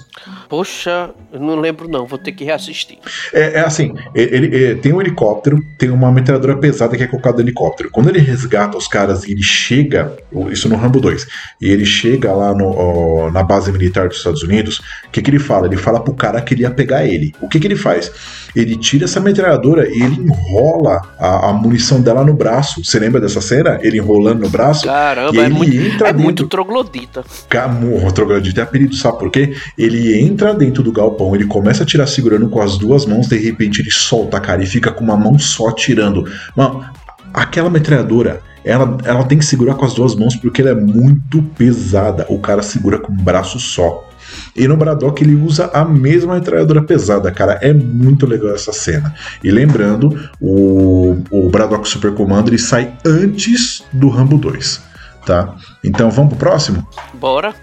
Poxa, eu não lembro não, vou ter que reassistir. É, é assim, ele, ele- tem um helicóptero, tem uma metralhadora pesada que é colocada no helicóptero. Quando ele resgata os caras e ele chega, isso no Rambo 2, e ele chega lá no, ó, na base militar dos Estados Unidos, o que, que ele fala? Ele fala pro cara que ele ia pegar ele. O que, que ele faz? Ele tira essa metralhadora e ele enrola a, a munição dela no braço. Você lembra dessa cena? Ele enrolando no braço? Caramba, E é ele muito, é dentro- muito troglodita. Camurro, troglodita é apelido, sabe por quê? Ele entra dentro do galpão, ele começa a tirar segurando com as duas mãos, de repente ele solta a cara e fica com uma mão só tirando. Mano, aquela metralhadora, ela, ela tem que segurar com as duas mãos porque ela é muito pesada. O cara segura com um braço só. E no Braddock ele usa a mesma metralhadora pesada, cara. É muito legal essa cena. E lembrando, o, o Braddock Super Comando ele sai antes do Rambo 2, tá? Então vamos pro próximo? Bora.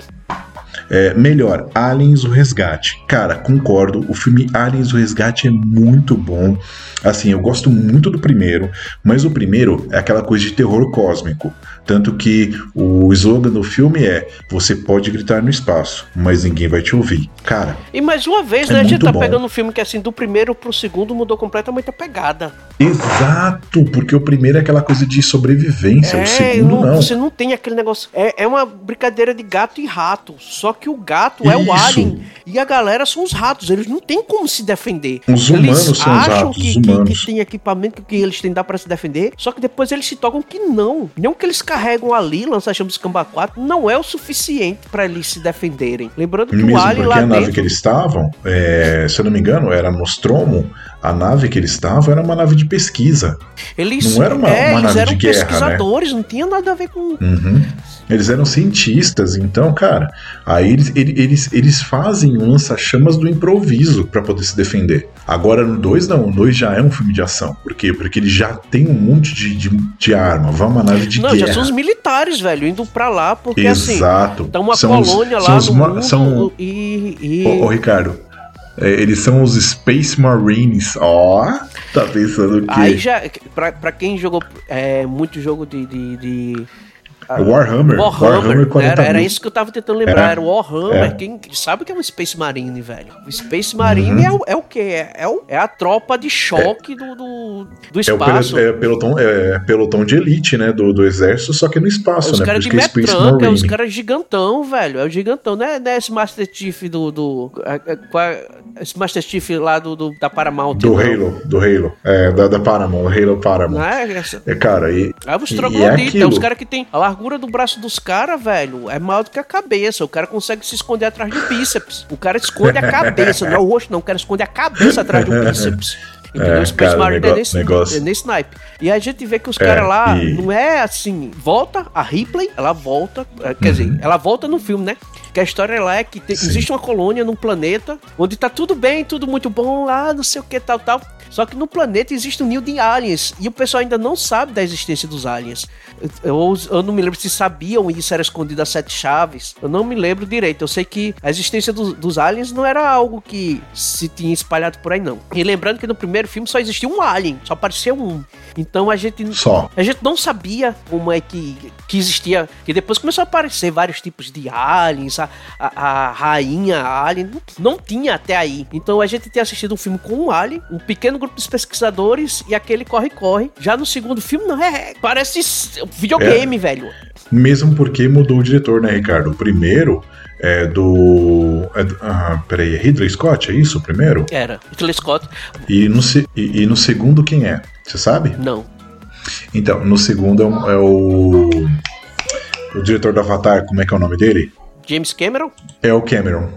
É, melhor, Aliens o Resgate. Cara, concordo, o filme Aliens o Resgate é muito bom. Assim, eu gosto muito do primeiro, mas o primeiro é aquela coisa de terror cósmico. Tanto que o slogan do filme é: Você pode gritar no espaço, mas ninguém vai te ouvir. Cara, E mais uma vez, É né, a gente tá bom. pegando um filme que assim, do primeiro pro segundo mudou completamente a pegada. exato, porque o primeiro é aquela coisa de sobrevivência, o segundo não- não. você não tem aquele negócio. É, é uma brincadeira de gato e rato. Só que o gato é o Isso. alien e a galera são os ratos. Eles não têm como se defender. Os eles humanos são os ratos, que, os que- humanos. que tem equipamento que eles têm dá pra se defender. Só que depois eles se tocam que não. Não que eles carregam ali, lança-chamas Camba 4, não é o suficiente para eles se defenderem. Lembrando que Mesmo o Alien porque lá a nave dentro... que eles estavam, é, se eu não me engano, era Nostromo, a nave que eles estavam era uma nave de pesquisa. Eles, não era uma- é, uma eles nave eram de guerra, né? pesquisadores, não tinha nada a ver com... Uhum. Eles eram cientistas, então, cara, aí eles, ele- eles, eles fazem um lança-chamas do improviso pra poder se defender. Agora no 2 não, o 2 já é um filme de ação. Por quê? Porque ele já tem um monte de, de, de arma, vai uma nave de não, guerra. já são os militares, velho, indo pra lá, porque assim... Exato. Tá uma São os- colônia são lá os no mundo são- e... e- Ô, ô, Ricardo, é, eles são os Space Marines. Ó, tá pensando o quê? Aí já, pra, pra quem jogou é, muito jogo de. de, de Warhammer. Warhammer, 40 era, era isso que eu tava tentando lembrar, Era. era o Warhammer. É. Quem sabe o que é um Space Marine, velho? O Space Marine Uhum. é, o, é o quê? É, é, o- é a tropa de choque do, do, do É o espaço. é pelotão, é pelotão de elite, né? Do, do exército, só que no espaço, os né? caras Por de que é metranca, Marine. os caras gigantão, velho. É o gigantão, não é, é esse Master Chief do. do é- é- é- esse Master Chief lá do, do- da Paramount. Do não. Halo, do Halo. É, da, da Paramount, Halo Paramount. Não é. É, cara, e, Aí os E- e é aquilo. os caras que tem a largura do braço dos caras, velho, é maior do que a cabeça. O cara consegue se esconder atrás do bíceps. O cara esconde a cabeça, não é o rosto, não. O cara esconde a cabeça atrás do bíceps. Entendeu? É, o Space cara, Marine nego- é nesse, negócio. é nesse naipe. E a gente vê que os É, caras lá, e- não é assim, volta, a Ripley, ela volta, é, quer Uhum. dizer, ela volta no filme, né? Que a história lá é que tem- existe uma colônia num planeta onde tá tudo bem, tudo muito bom lá, não sei o que, tal, tal. Só que no planeta existe um ninho de aliens e o pessoal ainda não sabe da existência dos aliens. Eu, eu não me lembro se sabiam isso era escondido a sete chaves. Eu não me lembro direito. Eu sei que a existência dos- dos aliens não era algo que se tinha espalhado por aí, não. E lembrando que no primeiro filme só existia um alien, só apareceu um. Então a gente só. a gente não sabia como é que, que existia. Que depois começou a aparecer vários tipos de aliens, a, a, a rainha alien. Não, não tinha até aí. Então a gente tinha assistido um filme com um alien, um pequeno grupo de pesquisadores e aquele corre-corre. Já no segundo filme, não é. Parece s- videogame, velho. Mesmo porque mudou o diretor, né, Ricardo? O primeiro é do. É ah, peraí, é Ridley Scott, é isso o primeiro? Era. Ridley Scott, E no, e, e no segundo quem é? Você sabe? não. Então, no segundo é, o- é o. O diretor do Avatar, como é que é o nome dele? James Cameron? É o Cameron.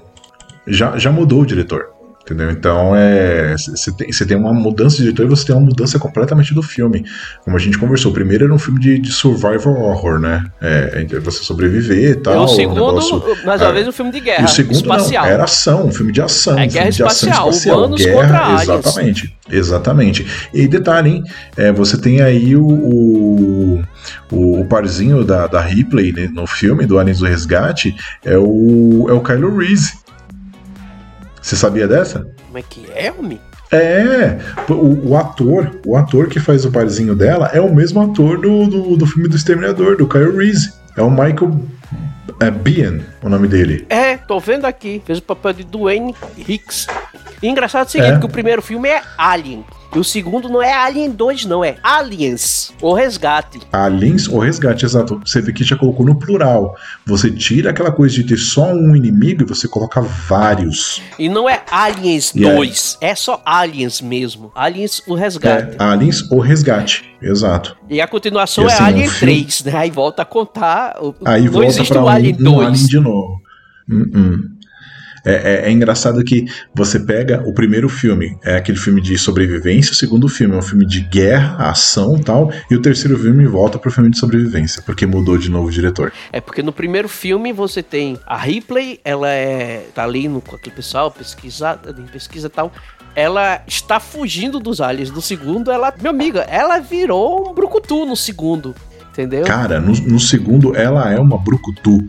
Já, já mudou o diretor. Entendeu? Então é. Você tem, tem uma mudança de diretor e você tem uma mudança completamente do filme. Como a gente conversou, o primeiro era um filme de, de survival horror, né? É, é você sobreviver e tal. e o um segundo, negócio- mais uma é. vez, um filme de E guerra o segundo espacial. não, era ação, um filme de ação. É um guerra filme de ação espacial, espacial. humanos guerra, contra aliens. Exatamente, exatamente. E detalhe, hein? é, você tem aí o, o, o- o parzinho da, da Ripley né, no filme do Aliens do Resgate, é o, é o Kylo Reese. Você sabia dessa? Como é que é, homem? É, o, o ator, o ator que faz o parzinho dela é o mesmo ator do, do, do filme do Exterminador, do Kyle Reese. É o Michael é, Biehn, o nome dele. É, tô vendo aqui. Fez o papel de Dwayne Hicks. E engraçado é o seguinte, É. que o primeiro filme é Alien. E o segundo não é Alien 2, não, é Aliens, o Resgate. Aliens ou resgate, exato. Você vê que já colocou no plural. Você tira aquela coisa de ter só um inimigo e você coloca vários. E não é Aliens E aí? 2, é só Aliens mesmo. Aliens, o Resgate. É, aliens ou resgate, exato. E a continuação E é assim, Alien um filme- 3, né? Aí volta a contar. o- Aí não volta existe o um, Alien um 2. alien de novo. Hum, hum. É, é- é engraçado que você pega o primeiro filme, é aquele filme de sobrevivência, o segundo filme é um filme de guerra, ação e tal, e o terceiro filme volta pro filme de sobrevivência, porque mudou de novo o diretor. É porque no primeiro filme você tem a Ripley, ela é tá ali no, com aquele pessoal, pesquisa, em pesquisa e tal. Ela está fugindo dos aliens. No segundo, ela, meu amigo, ela virou um brucutu no segundo. Entendeu? Cara, no, no segundo ela é uma brucutu.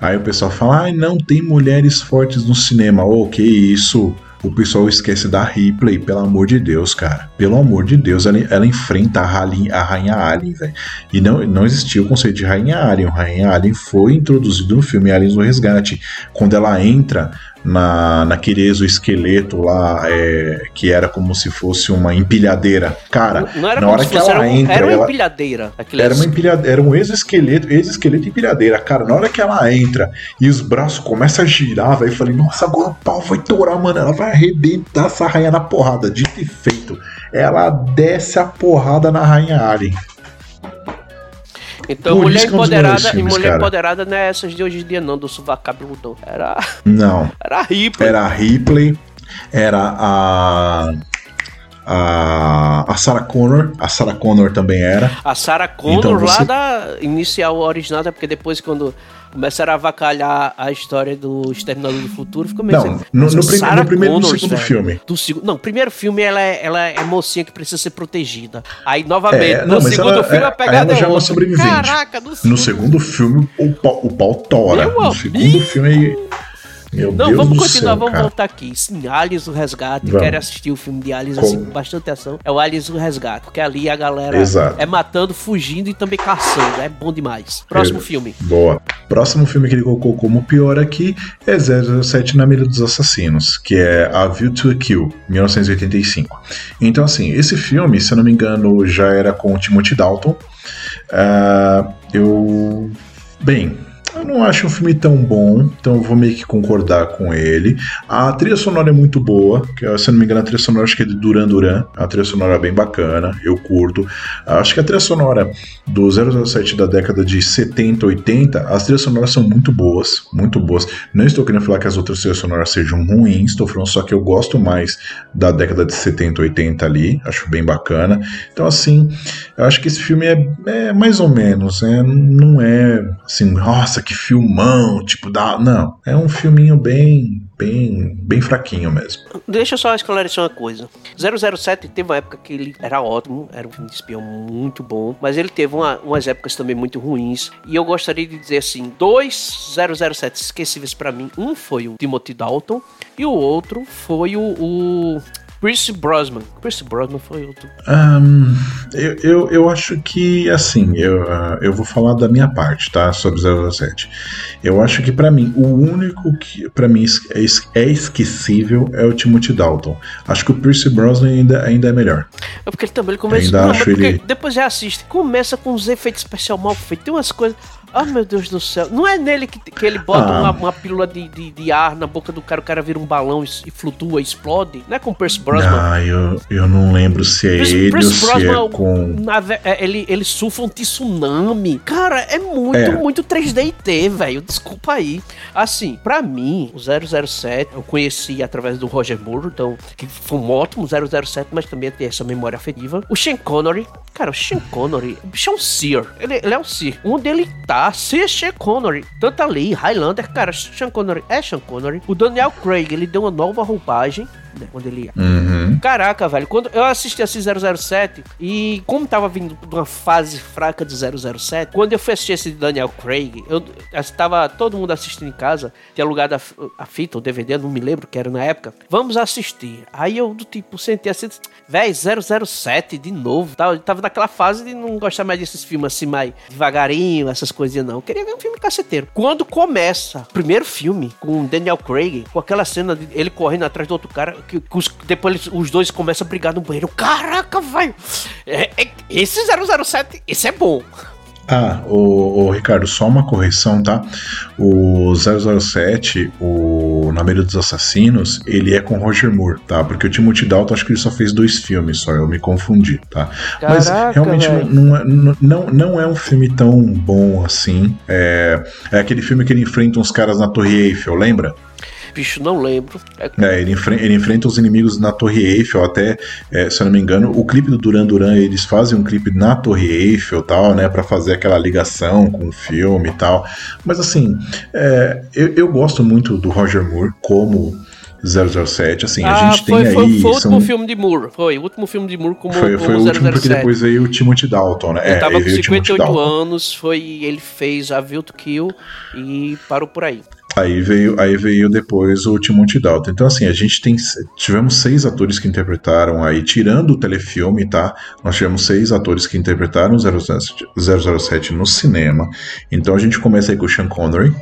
Aí o pessoal fala, ai, não tem mulheres fortes no cinema. Ô, que isso? O pessoal esquece da Ripley, pelo amor de Deus, cara. Pelo amor de Deus, ela, ela enfrenta a, Rali- a Rainha Alien, velho. E não, não existia o conceito de Rainha Alien. Rainha Alien foi introduzido no filme Aliens no Resgate. Quando ela entra na, naquele exoesqueleto lá, é, que era como se fosse uma empilhadeira. Cara, não, não era na hora que fosse, ela era, entra, era uma ela- empilhadeira. era, uma empilhade- era um exoesqueleto, exoesqueleto e empilhadeira. Cara, na hora que ela entra e os braços começam a girar, velho, eu falei, nossa, agora o pau vai torar, mano. Ela vai arrebentar essa rainha na porrada. Dito e feito. Ela desce a porrada na rainha Alien. Então, Por mulher empoderada, filmes, mulher cara. empoderada não é essas de hoje em dia, não, do sovaco cabeludo. Era. Não. (laughs) Era a Ripley. Era a Ripley. Era a a, a Sarah Connor, a Sarah Connor também era. A Sarah Connor então, você... lá da inicial original, é porque depois quando começaram a avacalhar a história do Exterminador do Futuro, ficou meio Não, assim, no, no, prim no primeiro e no segundo velho, filme. Do seg não, primeiro filme ela é, ela é mocinha que precisa ser protegida. Aí, novamente, é, no segundo ela, filme é, a pegada ela já é uma sobrevivente. Caraca, no, no segundo filme o pau, o pau tora. Meu no segundo filme meu não, Deus vamos continuar, céu, vamos cara. voltar aqui. Sim, Aliens o Resgate. Vamos. Quero assistir o filme de Aliens assim, com bastante atenção. É o Aliens o Resgate, porque ali a galera Exato. é matando, fugindo e também caçando. É bom demais. Próximo filme. Boa. Próximo filme que ele colocou como pior aqui é 007 na Mira dos Assassinos, que é A View to a Kill, 1985. Então, assim, esse filme, se eu não me engano, já era com o Timothy Dalton. Uh, eu. Bem, eu não acho um filme tão bom, então vou meio que concordar com ele. A trilha sonora é muito boa, que, se não me engano, a trilha sonora acho que é de Duran Duran. A trilha sonora é bem bacana, eu curto. Acho que a trilha sonora do 007 da década de 70, 80, as trilhas sonoras são muito boas, muito boas. Não estou querendo falar que as outras trilhas sonoras sejam ruins, estou falando só que eu gosto mais da década de 70, 80 ali, acho bem bacana. Então, assim, eu acho que esse filme é, é mais ou menos, né? não é assim, nossa, que filmão, tipo, da. Não, é um filminho bem, bem, bem fraquinho mesmo. Deixa eu só esclarecer uma coisa. 007 teve uma época que ele era ótimo, era um espião muito bom, mas ele teve uma, umas épocas também muito ruins. E eu gostaria de dizer assim, dois 007 esquecíveis para mim. Um foi o Timothy Dalton e o outro foi o, o Chris Brosnan. Chris Brosnan foi outro. Um, eu, eu, eu, acho que, assim, eu, uh, eu vou falar da minha parte, tá? Sobre 007. Eu acho que, para mim, o único que, para mim, é, é esquecível é o Timothy Dalton. Acho que o Pierce Brosnan ainda, ainda é melhor. É porque ele também ele começa. Ainda não, acho ele... Depois já assiste. Começa com os efeitos especiais mal feitos. Tem umas coisas. Ah, oh, meu Deus do céu. Não é nele que, que ele bota ah. uma, uma, pílula de, de, de, ar na boca do cara, o cara vira um balão e, e flutua, explode? Não é com o Percy Brosnan? Ah, eu, eu não lembro se é Percy, ele Percy ou Brosnan, se é com... Na, é, ele, ele surfa um tsunami. Cara, é muito, é. muito 3D T, velho. Desculpa aí. Assim, pra mim, o 007 eu conheci através do Roger Moore, então, que foi um ótimo 007, mas também tem essa memória afetiva. O Sean Connery, cara, o Sean Connery, o bicho é um Seer. Ele, ele é um Seer. Onde ele tá se Sean Connery, tanto ali, Highlander, cara, Sean Connery é Sean Connery. O Daniel Craig, ele deu uma nova roupagem né, quando ele ia. Uhum. Caraca, velho, quando eu assisti esse 007 e como tava vindo de uma fase fraca de 007, quando eu fui assistir esse Daniel Craig, eu estava todo mundo assistindo em casa, tinha alugado a, a fita, o DVD, não me lembro que era na época. Vamos assistir. Aí eu do tipo sentei assim, véi, 007 de novo, tá? Eu tava naquela fase de não gostar mais desses filmes assim mais devagarinho, essas coisinhas não. Eu queria ver um filme caceteiro. Quando começa o primeiro filme com Daniel Craig, com aquela cena de ele correndo atrás do outro cara, que, que os, depois eles, os dois começam a brigar no banheiro. Caraca, velho! É, é, esse 007, esse é bom. Ah, o, o, Ricardo, só uma correção, tá? O 007, o Na Meira dos Assassinos, ele é com Roger Moore, tá? Porque o Timothy Dalton, acho que ele só fez dois filmes, só eu me confundi, tá? Caraca, Mas realmente não, não, é, não, não, é um filme tão bom assim. É, é aquele filme que ele enfrenta uns caras na Torre Eiffel, lembra? Bicho, não lembro. É, é ele, enfre ele, enfrenta os inimigos na Torre Eiffel, até, é, se eu não me engano, o clipe do Duran Duran, eles fazem um clipe na Torre Eiffel tal, né, para fazer aquela ligação com o filme e tal. Mas assim, é, eu, eu gosto muito do Roger Moore como 007, assim, ah, a gente foi, tem foi, aí... Foi o último filme de Moore, foi o último filme de Moore como, foi, como foi o último porque depois veio o Timothy Dalton, né? Ele é, tava com 58 anos, foi, ele fez A View to Kill e parou por aí. Aí veio, aí veio depois o Timothy Dalton. Então, assim, a gente tem. Tivemos seis atores que interpretaram aí, tirando o telefilme, tá? Nós tivemos seis atores que interpretaram 007, 007 no cinema. Então a gente começa aí com o Sean Connery,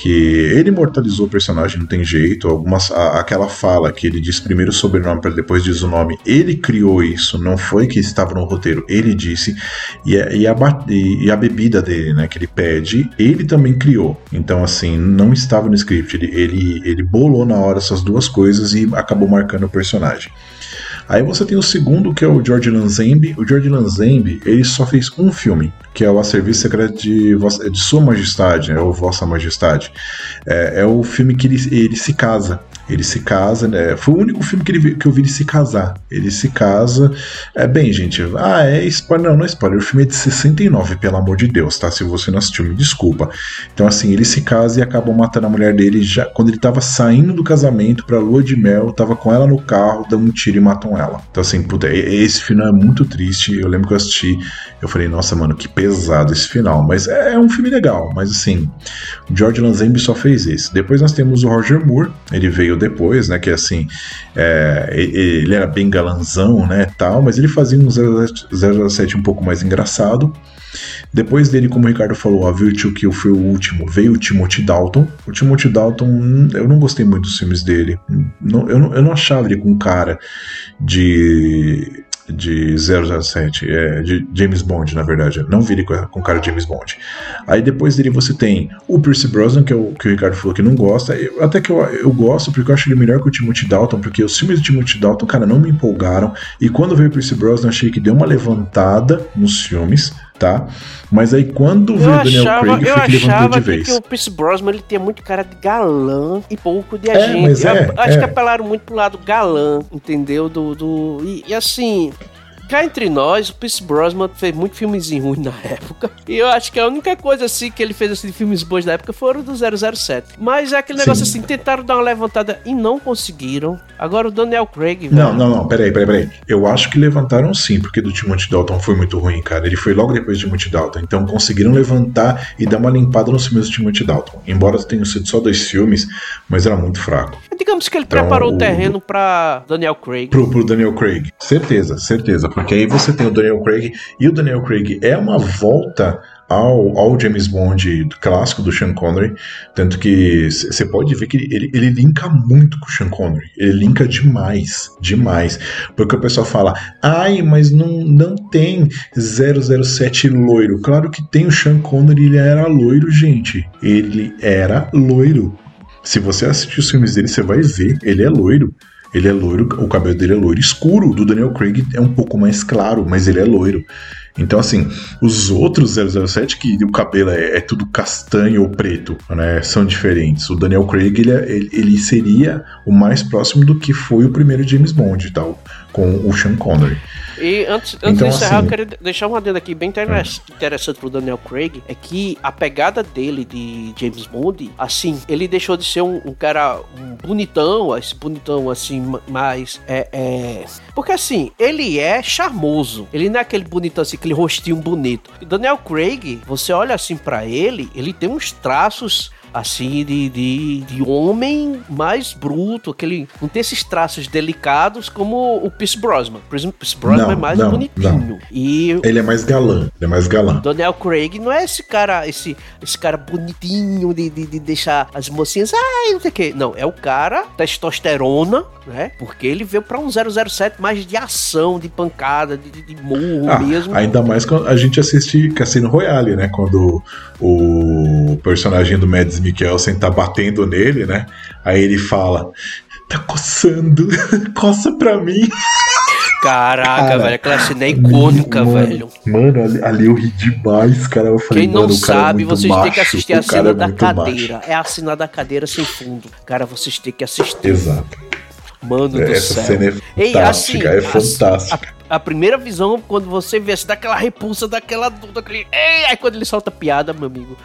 que ele imortalizou o personagem, não tem jeito. Algumas, a, aquela fala que ele diz primeiro o sobrenome para depois diz o nome, ele criou isso, não foi que estava no roteiro, ele disse. E, e, a, e a bebida dele, né, que ele pede, ele também criou. Então, assim, não estava no script, ele, ele, ele bolou na hora essas duas coisas e acabou marcando o personagem. Aí você tem o segundo, que é o George Lazenby. O George Lazenby, ele só fez um filme, que é o A Serviço Secreto de, de Sua Majestade, né, ou Vossa Majestade. É, é o filme que ele, ele se casa. Ele se casa, né? Foi o único filme que, ele, que eu vi ele se casar. Ele se casa. É bem, gente. Ah, é spoiler. Não, não é spoiler. O filme é de 69, pelo amor de Deus, tá? Se você não assistiu, me desculpa. Então, assim, ele se casa e acabam matando a mulher dele já quando ele tava saindo do casamento pra lua de mel, tava com ela no carro, dão um tiro e matam ela. Então, assim, puta, esse final é muito triste. Eu lembro que eu assisti, eu falei, nossa, mano, que pesado esse final. Mas é, é um filme legal. Mas, assim, o George Lazenby só fez esse. Depois nós temos o Roger Moore. Ele veio depois, né? Que assim, é, ele era bem galanzão, né? Tal, mas ele fazia um 007 um pouco mais engraçado. Depois dele, como o Ricardo falou, a Virtue Kill foi o último, veio o Timothy Dalton. O Timothy Dalton, eu não gostei muito dos filmes dele. Eu, não, eu não achava ele com cara de de 007, é, de James Bond, na verdade. Não vi ele com, com cara de James Bond. Aí depois dele você tem o Pierce Brosnan, que, é o, que o Ricardo falou que não gosta. Eu, até que eu, eu gosto, porque eu acho ele melhor que o Timothy Dalton, porque os filmes do Timothy Dalton, cara, não me empolgaram. E quando veio o Pierce Brosnan, achei que deu uma levantada nos filmes tá? Mas aí quando veio o Daniel Craig, eu foi que levantou de vez. que o Pierce Brosnan ele tinha muito cara de galã e pouco de é, agente. É, acho é. que apelaram muito pro lado galã, entendeu? Do, do e, e assim, cá entre nós, o Pierce Brosnan fez muito filmezinho ruim na época. E eu acho que a única coisa assim que ele fez assim, de filmes bons na época foram do 007. Mas é aquele Sim. negócio assim, tentaram dar uma levantada e não conseguiram. Agora o Daniel Craig. Não, não, não, peraí, peraí, peraí. Eu acho que levantaram sim, porque do Timothy Dalton foi muito ruim, cara. Ele foi logo depois de Timothy Dalton. Então conseguiram levantar e dar uma limpada nos filmes do Timothy Dalton. Embora tenham sido só dois filmes, mas era muito fraco. Digamos que ele então, preparou o terreno para Daniel Craig. Pro, pro Daniel Craig. Certeza, certeza. Porque aí você tem o Daniel Craig, e o Daniel Craig é uma volta ao, ao James Bond clássico do Sean Connery, tanto que você pode ver que ele, ele linka muito com o Sean Connery, ele linka demais, demais, porque o pessoal fala, ai, mas não, não tem 007 loiro, claro que tem o Sean Connery, ele era loiro, gente, ele era loiro, se você assistir os filmes dele, você vai ver, ele é loiro. Ele é loiro, o cabelo dele é loiro escuro. Do Daniel Craig é um pouco mais claro, mas ele é loiro. Então, assim, os outros 007 que o cabelo é, é tudo castanho ou preto, né? São diferentes. O Daniel Craig, ele, é, ele, ele, seria o mais próximo do que foi o primeiro James Bond, tal, com o Sean Connery. E antes, antes então, de encerrar, assim, eu quero deixar uma adendo aqui bem interessante, é. interessante pro Daniel Craig, é que a pegada dele de James Bond, assim, ele deixou de ser um, um cara um bonitão, esse bonitão assim, mais é, é, Porque assim, ele é charmoso. Ele não é aquele bonitão assim, aquele rostinho bonito. Daniel Craig, você olha assim para ele, ele tem uns traços assim, de, de, de homem mais bruto, aquele. Não tem esses traços delicados como o Pierce Brosnan. Por exemplo, Pierce Brosnan não, é mais não, bonitinho. Não. E ele é mais galã, ele é mais galã. Daniel Craig não é esse cara, esse, esse cara bonitinho de, de, de deixar as mocinhas, ai, não sei o que. Não, é o cara testosterona, né? Porque ele veio pra um 007 mais de ação, de pancada, de, de, de murro ah, mesmo. Ainda mais quando a gente assiste Cassino Royale, né? Quando o personagem do Mads Mikkelsen tá batendo nele, né? Aí ele fala: tá coçando, (laughs) coça pra mim. Caraca, cara, velho, aquela cena é icônica, mano, velho. Mano, ali, ali, eu ri demais, cara. Eu falei, Quem não mano, sabe, é vocês têm que assistir a cena é da cadeira. Macho. É a cena da cadeira sem fundo. Cara, vocês têm que assistir. Exato. Mano do Essa céu. cena é fantástica, Ei, assim, é fantástica. A, a, primeira visão, quando você vê, assim, daquela repulsa, daquela dúvida, aquele... Ei, aí quando ele solta piada, meu amigo,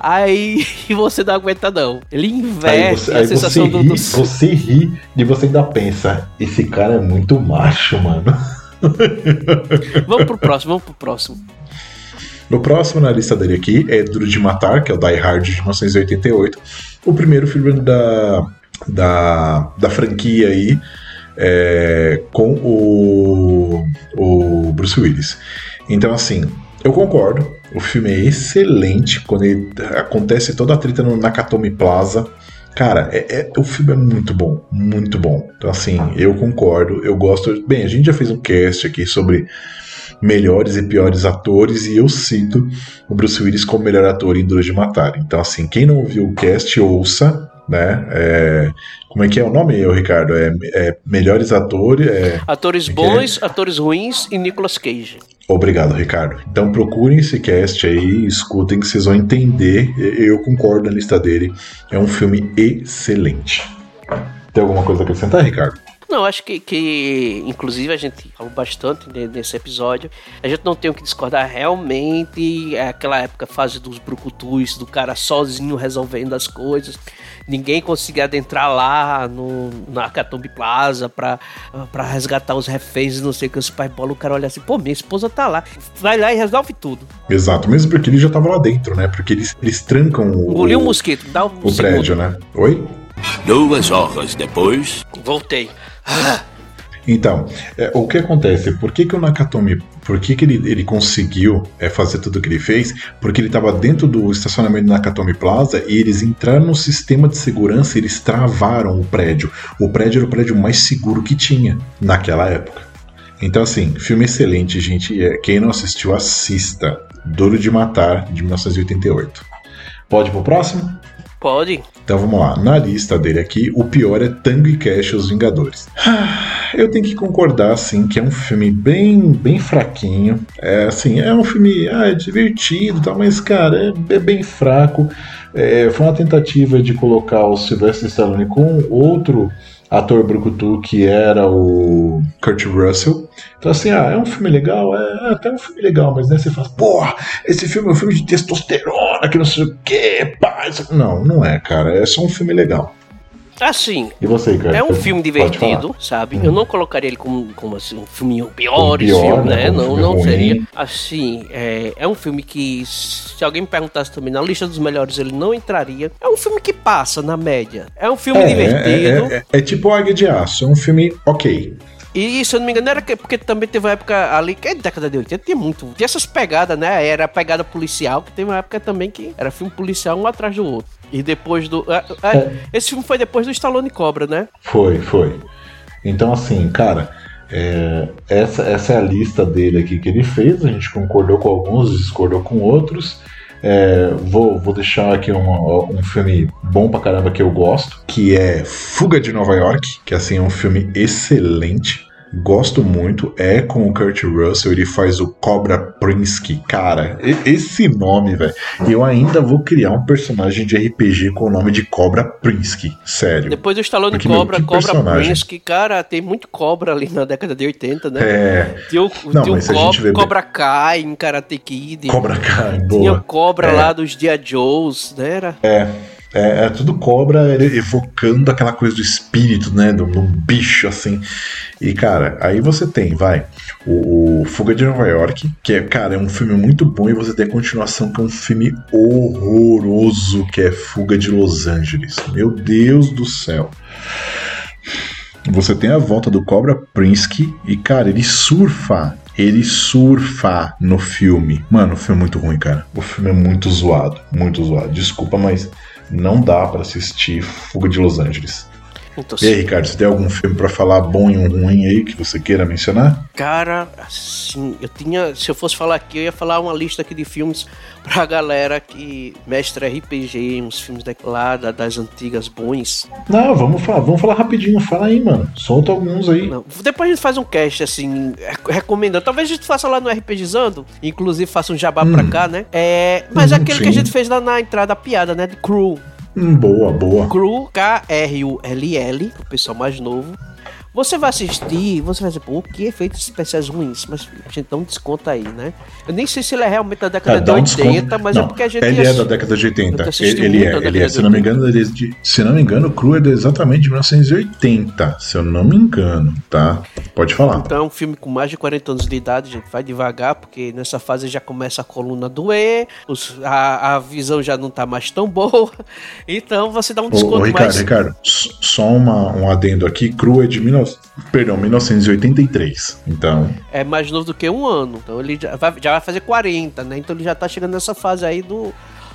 aí (laughs) você não aguenta não. Ele inverte você, a sensação você do, ri, do... Você ri e você ainda pensa, esse cara é muito macho, mano. (laughs) vamos pro próximo, vamos pro próximo. No próximo na lista dele aqui é Duro de Matar, que é o Die Hard de 1988. O primeiro filme da da, da franquia aí é, com o, o Bruce Willis. Então, assim, eu concordo. O filme é excelente quando ele, acontece toda a treta no Nakatomi Plaza. Cara, é, é, o filme é muito bom, muito bom. Então, assim, eu concordo, eu gosto. Bem, a gente já fez um cast aqui sobre melhores e piores atores e eu cito o Bruce Willis como melhor ator em Duro de Matar. Então, assim, quem não ouviu o cast, ouça, né? É, como é que é o nome, Ricardo? É, é melhores atores. É, atores é bons, atores ruins e Nicolas Cage. Obrigado, Ricardo. Então procurem esse cast aí, escutem que vocês vão entender. Eu concordo na lista dele. É um filme excelente. Tem alguma coisa a acrescentar, Ricardo? Não, acho que, que inclusive a gente falou bastante nesse episódio. A gente não tem o que discordar realmente. É aquela época, fase dos brucutus, do cara sozinho resolvendo as coisas. Ninguém conseguia adentrar lá no, na Catombe Plaza pra, pra resgatar os reféns e não sei o que. Os pai bola, o cara olha assim, pô, minha esposa tá lá. Vai lá e resolve tudo. Exato, mesmo porque ele já tava lá dentro, né? Porque eles, eles trancam o. Engoliu um mosquito, dá um O prédio, né? Oi? Duas horas depois. Voltei. Então, é, o que acontece? Por que, que o Nakatomi, por que, que ele, ele conseguiu é, fazer tudo o que ele fez? Porque ele estava dentro do estacionamento do Nakatomi Plaza e eles entraram no sistema de segurança e eles travaram o prédio. O prédio era o prédio mais seguro que tinha naquela época. Então, assim, filme excelente, gente. É, quem não assistiu, assista. Duro de Matar, de 1988. Pode ir pro próximo? Pode. Então vamos lá. Na lista dele aqui, o pior é Tango e Cash, Os Vingadores. (sighs) Eu tenho que concordar, assim, que é um filme bem, bem fraquinho. É, assim, é um filme ah, é divertido, tal, mas, cara, é, é bem fraco. É, foi uma tentativa de colocar o Sylvester Stallone com outro ator brucutu que era o Kurt Russell. Então, assim, ah, é um filme legal? É, é até um filme legal, mas né, você fala, porra, esse filme é um filme de testosterona, que não sei o quê, pá. Não, não é, cara, é só um filme legal. Assim. E você, cara? É um filme divertido, sabe? Hum. Eu não colocaria ele como, como assim, um filme pior, pior filme, né? né? Não, não ruim. seria. Assim, é, é um filme que, se alguém me perguntasse também, na lista dos melhores ele não entraria. É um filme que passa na média. É um filme é, divertido. É, é, é, é tipo Águia de Aço, é um filme ok. E se eu não me engano, era que, porque também teve uma época ali, que é década de 80, tinha muito. Tinha essas pegadas, né? Era a pegada policial, que teve uma época também que era filme policial um atrás do outro. E depois do. É, é, é. Esse filme foi depois do Stallone Cobra, né? Foi, foi. Então, assim, cara, é, essa, essa é a lista dele aqui que ele fez. A gente concordou com alguns, discordou com outros. É, vou, vou deixar aqui um, um filme bom pra caramba que eu gosto, que é Fuga de Nova York, que assim é um filme excelente. Gosto muito, é com o Kurt Russell, ele faz o Cobra Prinsky. Cara, esse nome, velho. Eu ainda vou criar um personagem de RPG com o nome de Cobra Prinsky. Sério. Depois do Stallone Porque, Cobra, meu, Cobra personagem. Prinsky, cara, tem muito cobra ali na década de 80, né? É. Tinha o, Não, tinha o Cobra, Cobra Kai em Karate Kid. Cobra Kai, boa. Tinha o Cobra é. lá dos Dia Joes, né? Era? É. É, é, tudo cobra evocando aquela coisa do espírito, né? De um bicho assim. E, cara, aí você tem, vai, o, o, Fuga de Nova York, que é, cara, é um filme muito bom, e você tem a continuação, que é um filme horroroso, que é Fuga de Los Angeles. Meu Deus do céu. Você tem a volta do Cobra Prinsky, e, cara, ele surfa ele surfa no filme. Mano, o filme é muito ruim, cara. O filme é muito zoado, muito zoado. Desculpa, mas não dá para assistir Fuga de Los Angeles. Então, e aí, Ricardo, você tem algum filme para falar bom e um ruim aí que você queira mencionar? Cara, assim, eu tinha. Se eu fosse falar aqui, eu ia falar uma lista aqui de filmes pra galera que mestre RPG, uns filmes lá das antigas bons. Não, vamos falar, vamos falar rapidinho, fala aí, mano. Solta alguns aí. Não, depois a gente faz um cast, assim, recomendando. Talvez a gente faça lá no RPGizando, inclusive faça um jabá hum. pra cá, né? É, mas hum, aquele sim. que a gente fez lá na entrada, a piada, né? De Crew. Hum, boa, boa. Cru, K-R-U-L-L, o pessoal mais novo. Você vai assistir, você vai dizer, pô, que efeitos especiais ruins, mas a gente não desconta aí, né? Eu nem sei se ele é realmente da década é, de 80, um mas é não, é porque a gente. Ele é da década de 80. Ele, ele é, ele é. Se não me engano, ele é de, se não me engano, o Cru é de exatamente de 1980, se eu não me engano, tá? Pode falar. Então é um filme com mais de 40 anos de idade, gente. Vai devagar, porque nessa fase já começa a coluna doer, os, a, a visão já não tá mais tão boa. (laughs) Então você dá um desconto ô, ô, Ricardo, mais. Ricardo, só uma, um adendo aqui: Cru é de 19 perdão, 1983. Então. É mais novo do que um ano. Então ele já vai, já vai fazer 40, né? Então ele já tá chegando nessa fase aí do,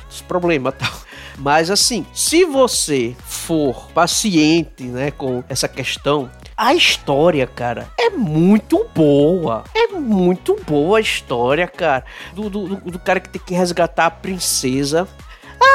dos problemas tal. Mas assim, se você for paciente, né, com essa questão, a história, cara, é muito boa. É muito boa a história, cara. Do, do, do, cara que tem que resgatar a princesa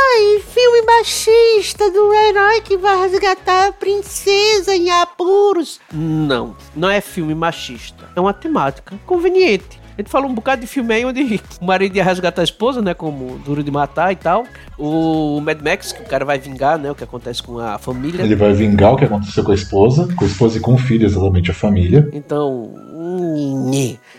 Ai, filme machista do herói que vai resgatar a princesa em apuros. Não, não é filme machista. É uma temática conveniente. A gente falou um bocado de filme aí onde o marido ia resgatar a esposa, né? Como Duro de Matar e tal. O Mad Max, que o cara vai vingar, né? O que acontece com a família. Ele vai vingar o que aconteceu com a esposa, com a esposa e com o filho, exatamente, a família. Então,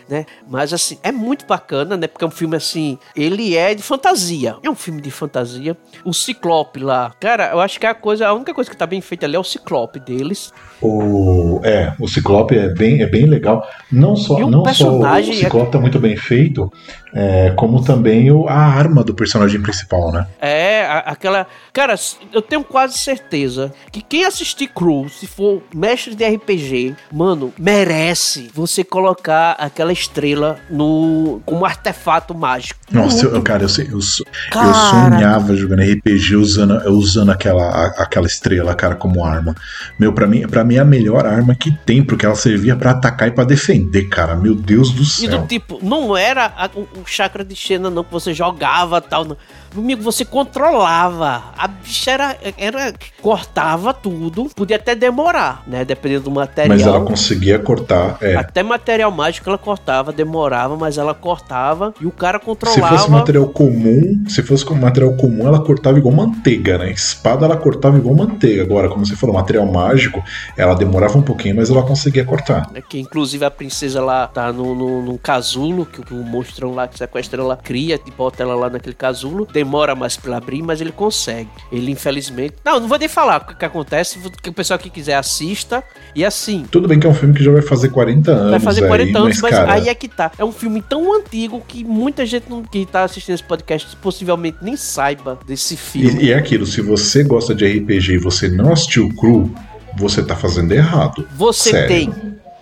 né? Mas assim, é muito bacana, né? Porque é um filme assim, ele é de fantasia. É um filme de fantasia. O Ciclope lá, cara, eu acho que é a coisa, a única coisa que tá bem feita ali é o Ciclope deles. O é, o Ciclope é bem, é bem legal. Não só, não só o Ciclope é... tá muito bem feito, é, como também o, a arma do personagem principal, né? É, a, aquela. Cara, eu tenho quase certeza que quem assistir Crew, se for mestre de RPG, mano, merece você colocar aquela estrela no como artefato mágico. Nossa, eu, cara, eu, eu, eu, sonhava jogando RPG usando, usando aquela, aquela estrela, cara, como arma. Meu, para mim, para mim é a melhor arma que tem, porque ela servia para atacar e para defender, cara. Meu Deus do céu. E do tipo, não era a, o chakra de Xena não que você jogava tal, não. Amigo, você controlava. A bicha era, era. cortava tudo. Podia até demorar, né? Dependendo do material. Mas ela conseguia cortar. É. Até material mágico ela cortava, demorava, mas ela cortava e o cara controlava. Se fosse material comum, se fosse com material comum, ela cortava igual manteiga, né? Espada ela cortava igual manteiga. Agora, como você falou, material mágico, ela demorava um pouquinho, mas ela conseguia cortar. É que inclusive a princesa lá tá no, no, num casulo, que o monstrão lá que sequestra ela cria e bota ela lá naquele casulo demora mais para abrir, mas ele consegue. Ele, infelizmente. Não, não vou nem falar o que, acontece, que o pessoal que quiser assista. E assim. Tudo bem que é um filme que já vai fazer 40 anos. Vai fazer 40 aí, anos, mas, cara... aí é que tá. É um filme tão antigo que muita gente não, que tá assistindo esse podcast possivelmente nem saiba desse filme. E, e é aquilo, se você gosta de RPG e você não assistiu o Cru, você tá fazendo errado. Você Sério. tem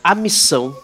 a missão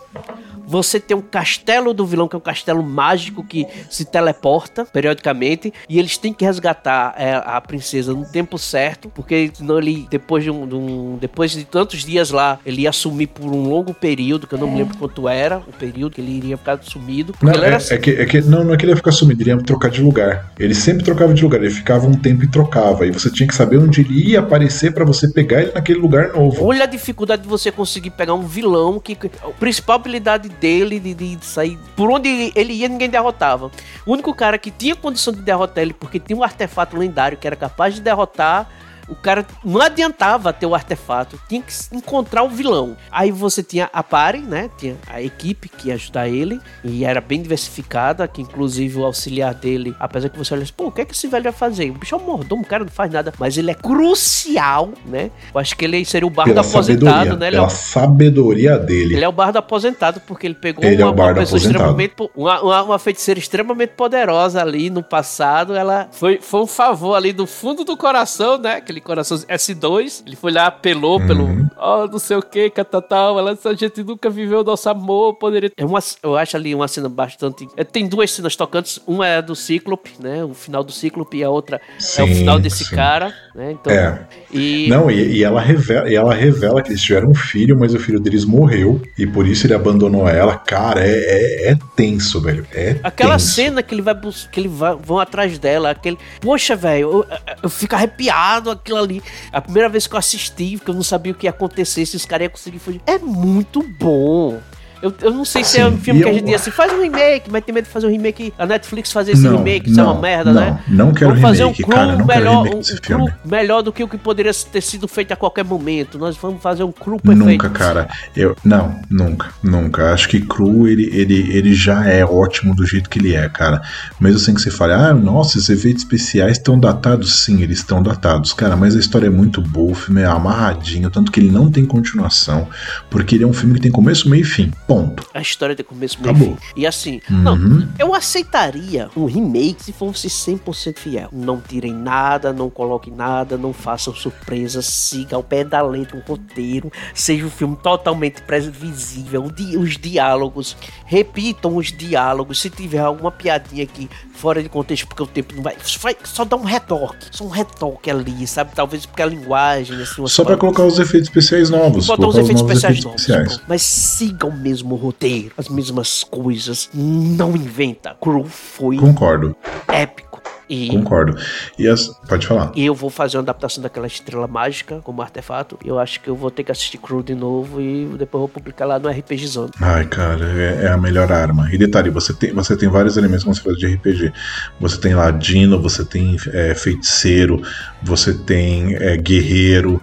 você tem um castelo do vilão, que é um castelo mágico que se teleporta periodicamente. E eles têm que resgatar é, a princesa no tempo certo. Porque senão ele, depois de, um, de um, depois de tantos dias lá, ele ia sumir por um longo período, que eu não me lembro quanto era o período que ele iria ficar sumido. Não, é, assim. é, que, é que não, não é que ele ia ficar sumido, ele ia trocar de lugar. Ele sempre trocava de lugar, ele ficava um tempo e trocava. E você tinha que saber onde ele ia aparecer para você pegar ele naquele lugar novo. Olha a dificuldade de você conseguir pegar um vilão que. A principal habilidade dele de, de, sair. Por onde ele ia, ninguém derrotava. O único cara que tinha condição de derrotar ele, porque tinha um artefato lendário que era capaz de derrotar o cara não adiantava ter o artefato, tinha que encontrar o vilão. Aí você tinha a pare, né? Tinha a equipe que ia ajudar ele e era bem diversificada, que inclusive o auxiliar dele, apesar que você olha assim, pô, o que é que esse velho vai fazer? O bicho é um mordomo, o cara não faz nada, mas ele é crucial, né? Eu acho que ele seria o bardo aposentado, né? Ele pela é o... sabedoria dele. Ele é o bardo aposentado porque ele pegou ele uma, é uma pessoa aposentado. extremamente uma, uma, uma, feiticeira extremamente poderosa ali no passado, ela foi, foi um favor ali do fundo do coração, né? Que aquele coração S2. Ele foi lá, apelou uhum. pelo. Oh, não sei o que, catatal. Ela disse: a gente nunca viveu nosso amor. Poderia. É uma, eu acho ali uma cena bastante. É, tem duas cenas tocantes. Uma é do Cíclope, né? O final do Cíclope, e a outra sim, é o final desse sim. cara, né? Então, é. E... Não, e, e, ela revela, e ela revela que eles tiveram um filho, mas o filho deles morreu. E por isso ele abandonou ela. Cara, é, é, é tenso, velho. É Aquela tenso. cena que ele vai que ele vai, vão atrás dela, aquele. Poxa, velho, eu, eu fico arrepiado aquilo ali. A primeira vez que eu assisti, porque eu não sabia o que ia acontecer, se os caras iam conseguir fugir. É muito bom. Eu, eu não sei se é um filme que a gente diz assim, faz um remake, mas tem medo de fazer um remake. A Netflix fazer esse não, remake, isso é uma merda, não, né? Não quero vamos fazer remake, um cru cara, melhor, um, cru melhor do que o que poderia ter sido feito a qualquer momento. Nós vamos fazer um cru perfeito. Nunca, cara. Eu, não, nunca, nunca. Acho que cru ele, ele, ele já é ótimo do jeito que ele é, cara. Mesmo sem que você fale, ah, nossa, esses efeitos especiais estão datados. Sim, eles estão datados, cara. Mas a história é muito boa, o filme é amarradinho, tanto que ele não tem continuação, porque ele é um filme que tem começo, meio e fim. Ponto. A história de começo, meio fim. E assim, uhum. não, eu aceitaria um remake se fosse 100% fiel. Não tirem nada, não coloquem nada, não façam surpresas, siga ao pé da letra um roteiro, seja um filme totalmente previsível, os diálogos, repitam os diálogos, se tiver alguma piadinha aqui fora de contexto, porque o tempo não vai, vai só dá um retoque, só um retoque ali, sabe? Talvez porque a linguagem, assim, Só para colocar os efeitos especiais novos. Botar os efeitos especiais efeitos novos. Especiais. Mas sigam mesmo o roteiro, as mesmas coisas, não inventa. Crew foi Concordo. épico E, Concordo. E as... Pode falar. e eu vou fazer uma adaptação daquela estrela mágica como artefato. Eu acho que eu vou ter que assistir Crew de novo e depois vou publicar lá no RPG Zone. Ai, cara, é, é a melhor arma. E detalhe, você tem, você tem vários elementos como você faz de RPG. Você tem ladino, você tem é, feiticeiro, você tem é, guerreiro.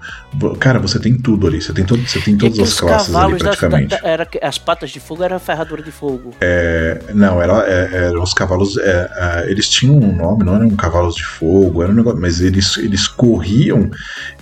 Cara, você tem tudo ali. Você tem, todo, você tem todas as classes ali das- praticamente. da- da- era, as patas de fogo eram ferradura de fogo. É, não, era, é, eram os cavalos. é, é, eles tinham um nome, não eram cavalos de fogo, era um negócio, mas eles, eles corriam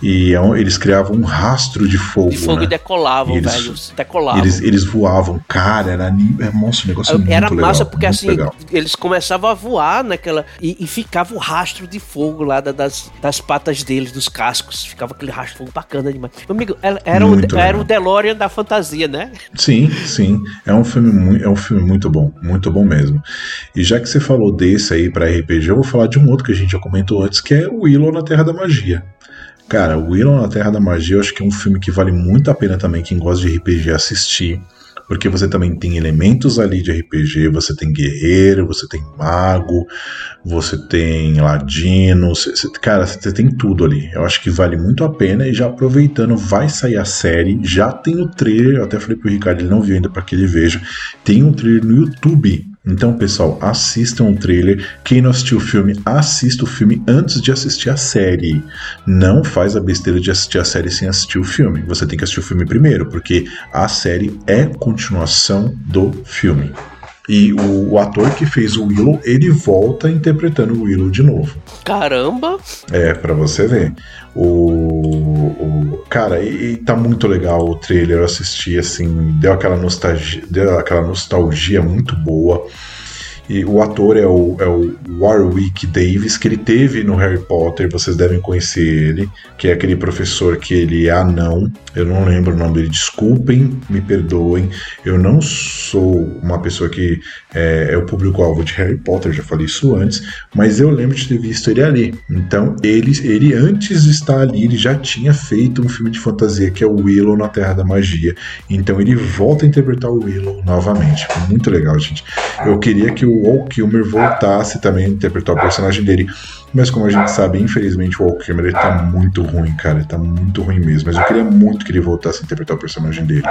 e é eles criavam um rastro de fogo. De fogo né? e decolavam, E eles- velho. Decolavam. Eles, eles voavam, cara, era, é, nossa, um negócio muito Era legal. massa porque muito assim, legal. eles começavam a voar naquela. E, e ficava o rastro de fogo lá da- das, das patas deles, dos cascos. Ficava aquele rastro de fogo bacana demais. Meu amigo, era, o, era o DeLorean da fantasia, né? Sim, sim. É um filme muito, é um filme muito bom, muito bom mesmo. E já que você falou desse aí pra RPG, eu vou falar de um outro que a gente já comentou antes, que é o Willow na Terra da Magia. Cara, o Willow na Terra da Magia, eu acho que é um filme que vale muito a pena também quem gosta de RPG assistir. Porque você também tem elementos ali de RPG, você tem guerreiro, você tem mago, você tem ladino, você- você- cara, você tem tudo ali. Eu acho que vale muito a pena e já aproveitando, vai sair a série, já tem o trailer, eu até falei pro Ricardo, ele não viu ainda para que ele veja. Tem um trailer no YouTube. Então, pessoal, assistam o trailer. Quem não assistiu o filme, assista o filme antes de assistir a série. Não faz a besteira de assistir a série sem assistir o filme. Você tem que assistir o filme primeiro, porque a série é continuação do filme. E o, o ator que fez o Willow, ele volta interpretando o Willow de novo. Caramba! É, pra você ver. O, o- cara, e, e tá muito legal o trailer. Eu assisti assim, deu aquela nostalgia, deu aquela nostalgia muito boa. E o ator é o, é o Warwick Davis, que ele teve no Harry Potter, vocês devem conhecer ele, que é aquele professor que ele é anão, eu não lembro o nome dele, desculpem, me perdoem, eu não sou uma pessoa que é, é o público-alvo de Harry Potter, já falei isso antes, mas eu lembro de ter visto ele ali. Então, ele, ele antes de estar ali, ele já tinha feito um filme de fantasia que é o Willow na Terra da Magia. Então, ele volta a interpretar o Willow novamente. Muito legal, gente. Eu queria que o Walt Kilmer voltasse também a interpretar o personagem dele. Mas como a gente sabe, infelizmente o Kilmer ele tá muito ruim, cara. Ele tá muito ruim mesmo. Mas eu queria muito que ele voltasse a interpretar o personagem dele.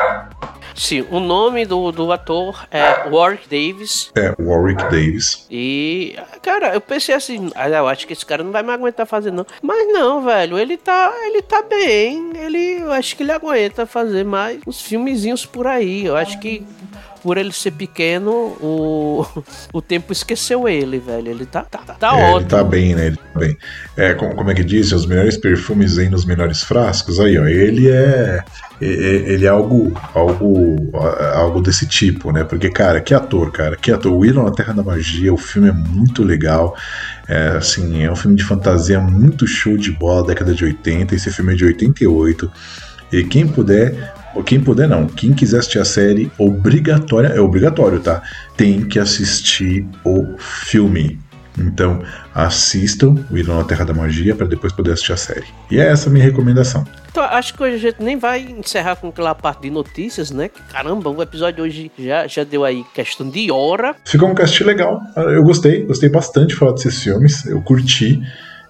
Sim, o nome do, do ator é Warwick Davis. É, Warwick Davis. E, cara, eu pensei assim, ah, eu acho que esse cara não vai me aguentar fazer, não. Mas não, velho, ele tá, ele tá bem. Ele, eu acho que ele aguenta fazer mais uns filmezinhos por aí. Eu acho que por ele ser pequeno, o, (laughs) o tempo esqueceu ele, velho. Ele tá, tá, tá É, ele ótimo. tá bem, né? Ele tá bem. É, como, como é que diz? Os melhores perfumes vêm nos menores frascos. Aí, ó. Ele é. Ele é algo, algo, algo desse tipo, né? Porque, cara, que ator, cara, que ator. Willow na Terra da Magia, o filme é muito legal. É, assim, é um filme de fantasia muito show de bola, década de 80. Esse filme é de 88. E quem puder, quem puder não, quem quiser assistir a série, obrigatória, é obrigatório, tá? Tem que assistir o filme. Então, assistam o Willow na Terra da Magia para depois poder assistir a série. E é essa a minha recomendação. Então, acho que hoje a gente nem vai encerrar com aquela parte de notícias, né? Que, Caramba, o episódio hoje já, já deu aí questão de hora. Ficou um cast legal. Eu gostei, gostei bastante de falar desses filmes. Eu curti.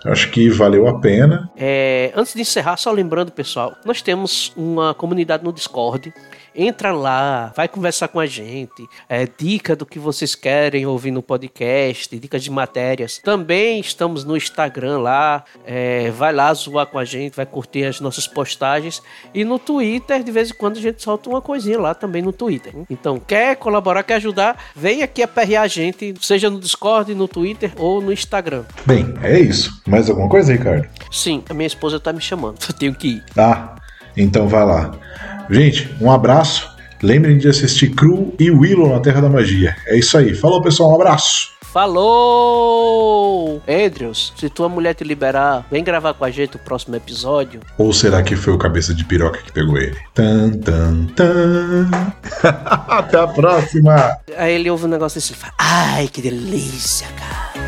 Acho que valeu a pena. É, antes de encerrar, só lembrando, pessoal, nós temos uma comunidade no Discord. Entra lá, vai conversar com a gente. É, dica do que vocês querem ouvir no podcast, dicas de matérias. Também estamos no Instagram lá. é, vai lá zoar com a gente, vai curtir as nossas postagens. E no Twitter, de vez em quando, a gente solta uma coisinha lá também no Twitter. Então, quer colaborar, quer ajudar, vem aqui aperrear a gente, seja no Discord, no Twitter ou no Instagram. Bem, é isso. Mais alguma coisa, Ricardo? Sim, a minha esposa tá me chamando. (laughs) Eu tenho que ir. Tá, então vai lá. Gente, um abraço. Lembrem de assistir Cru e Willow na Terra da Magia. É isso aí. Falou, pessoal. Um abraço. Falou! Andrews, se tua mulher te liberar, vem gravar com a gente o próximo episódio. Ou será que foi o cabeça de piroca que pegou ele? Tan, tan, tan. (laughs) Até a próxima. Aí ele ouve um negócio assim e fala: Ai, que delícia, cara.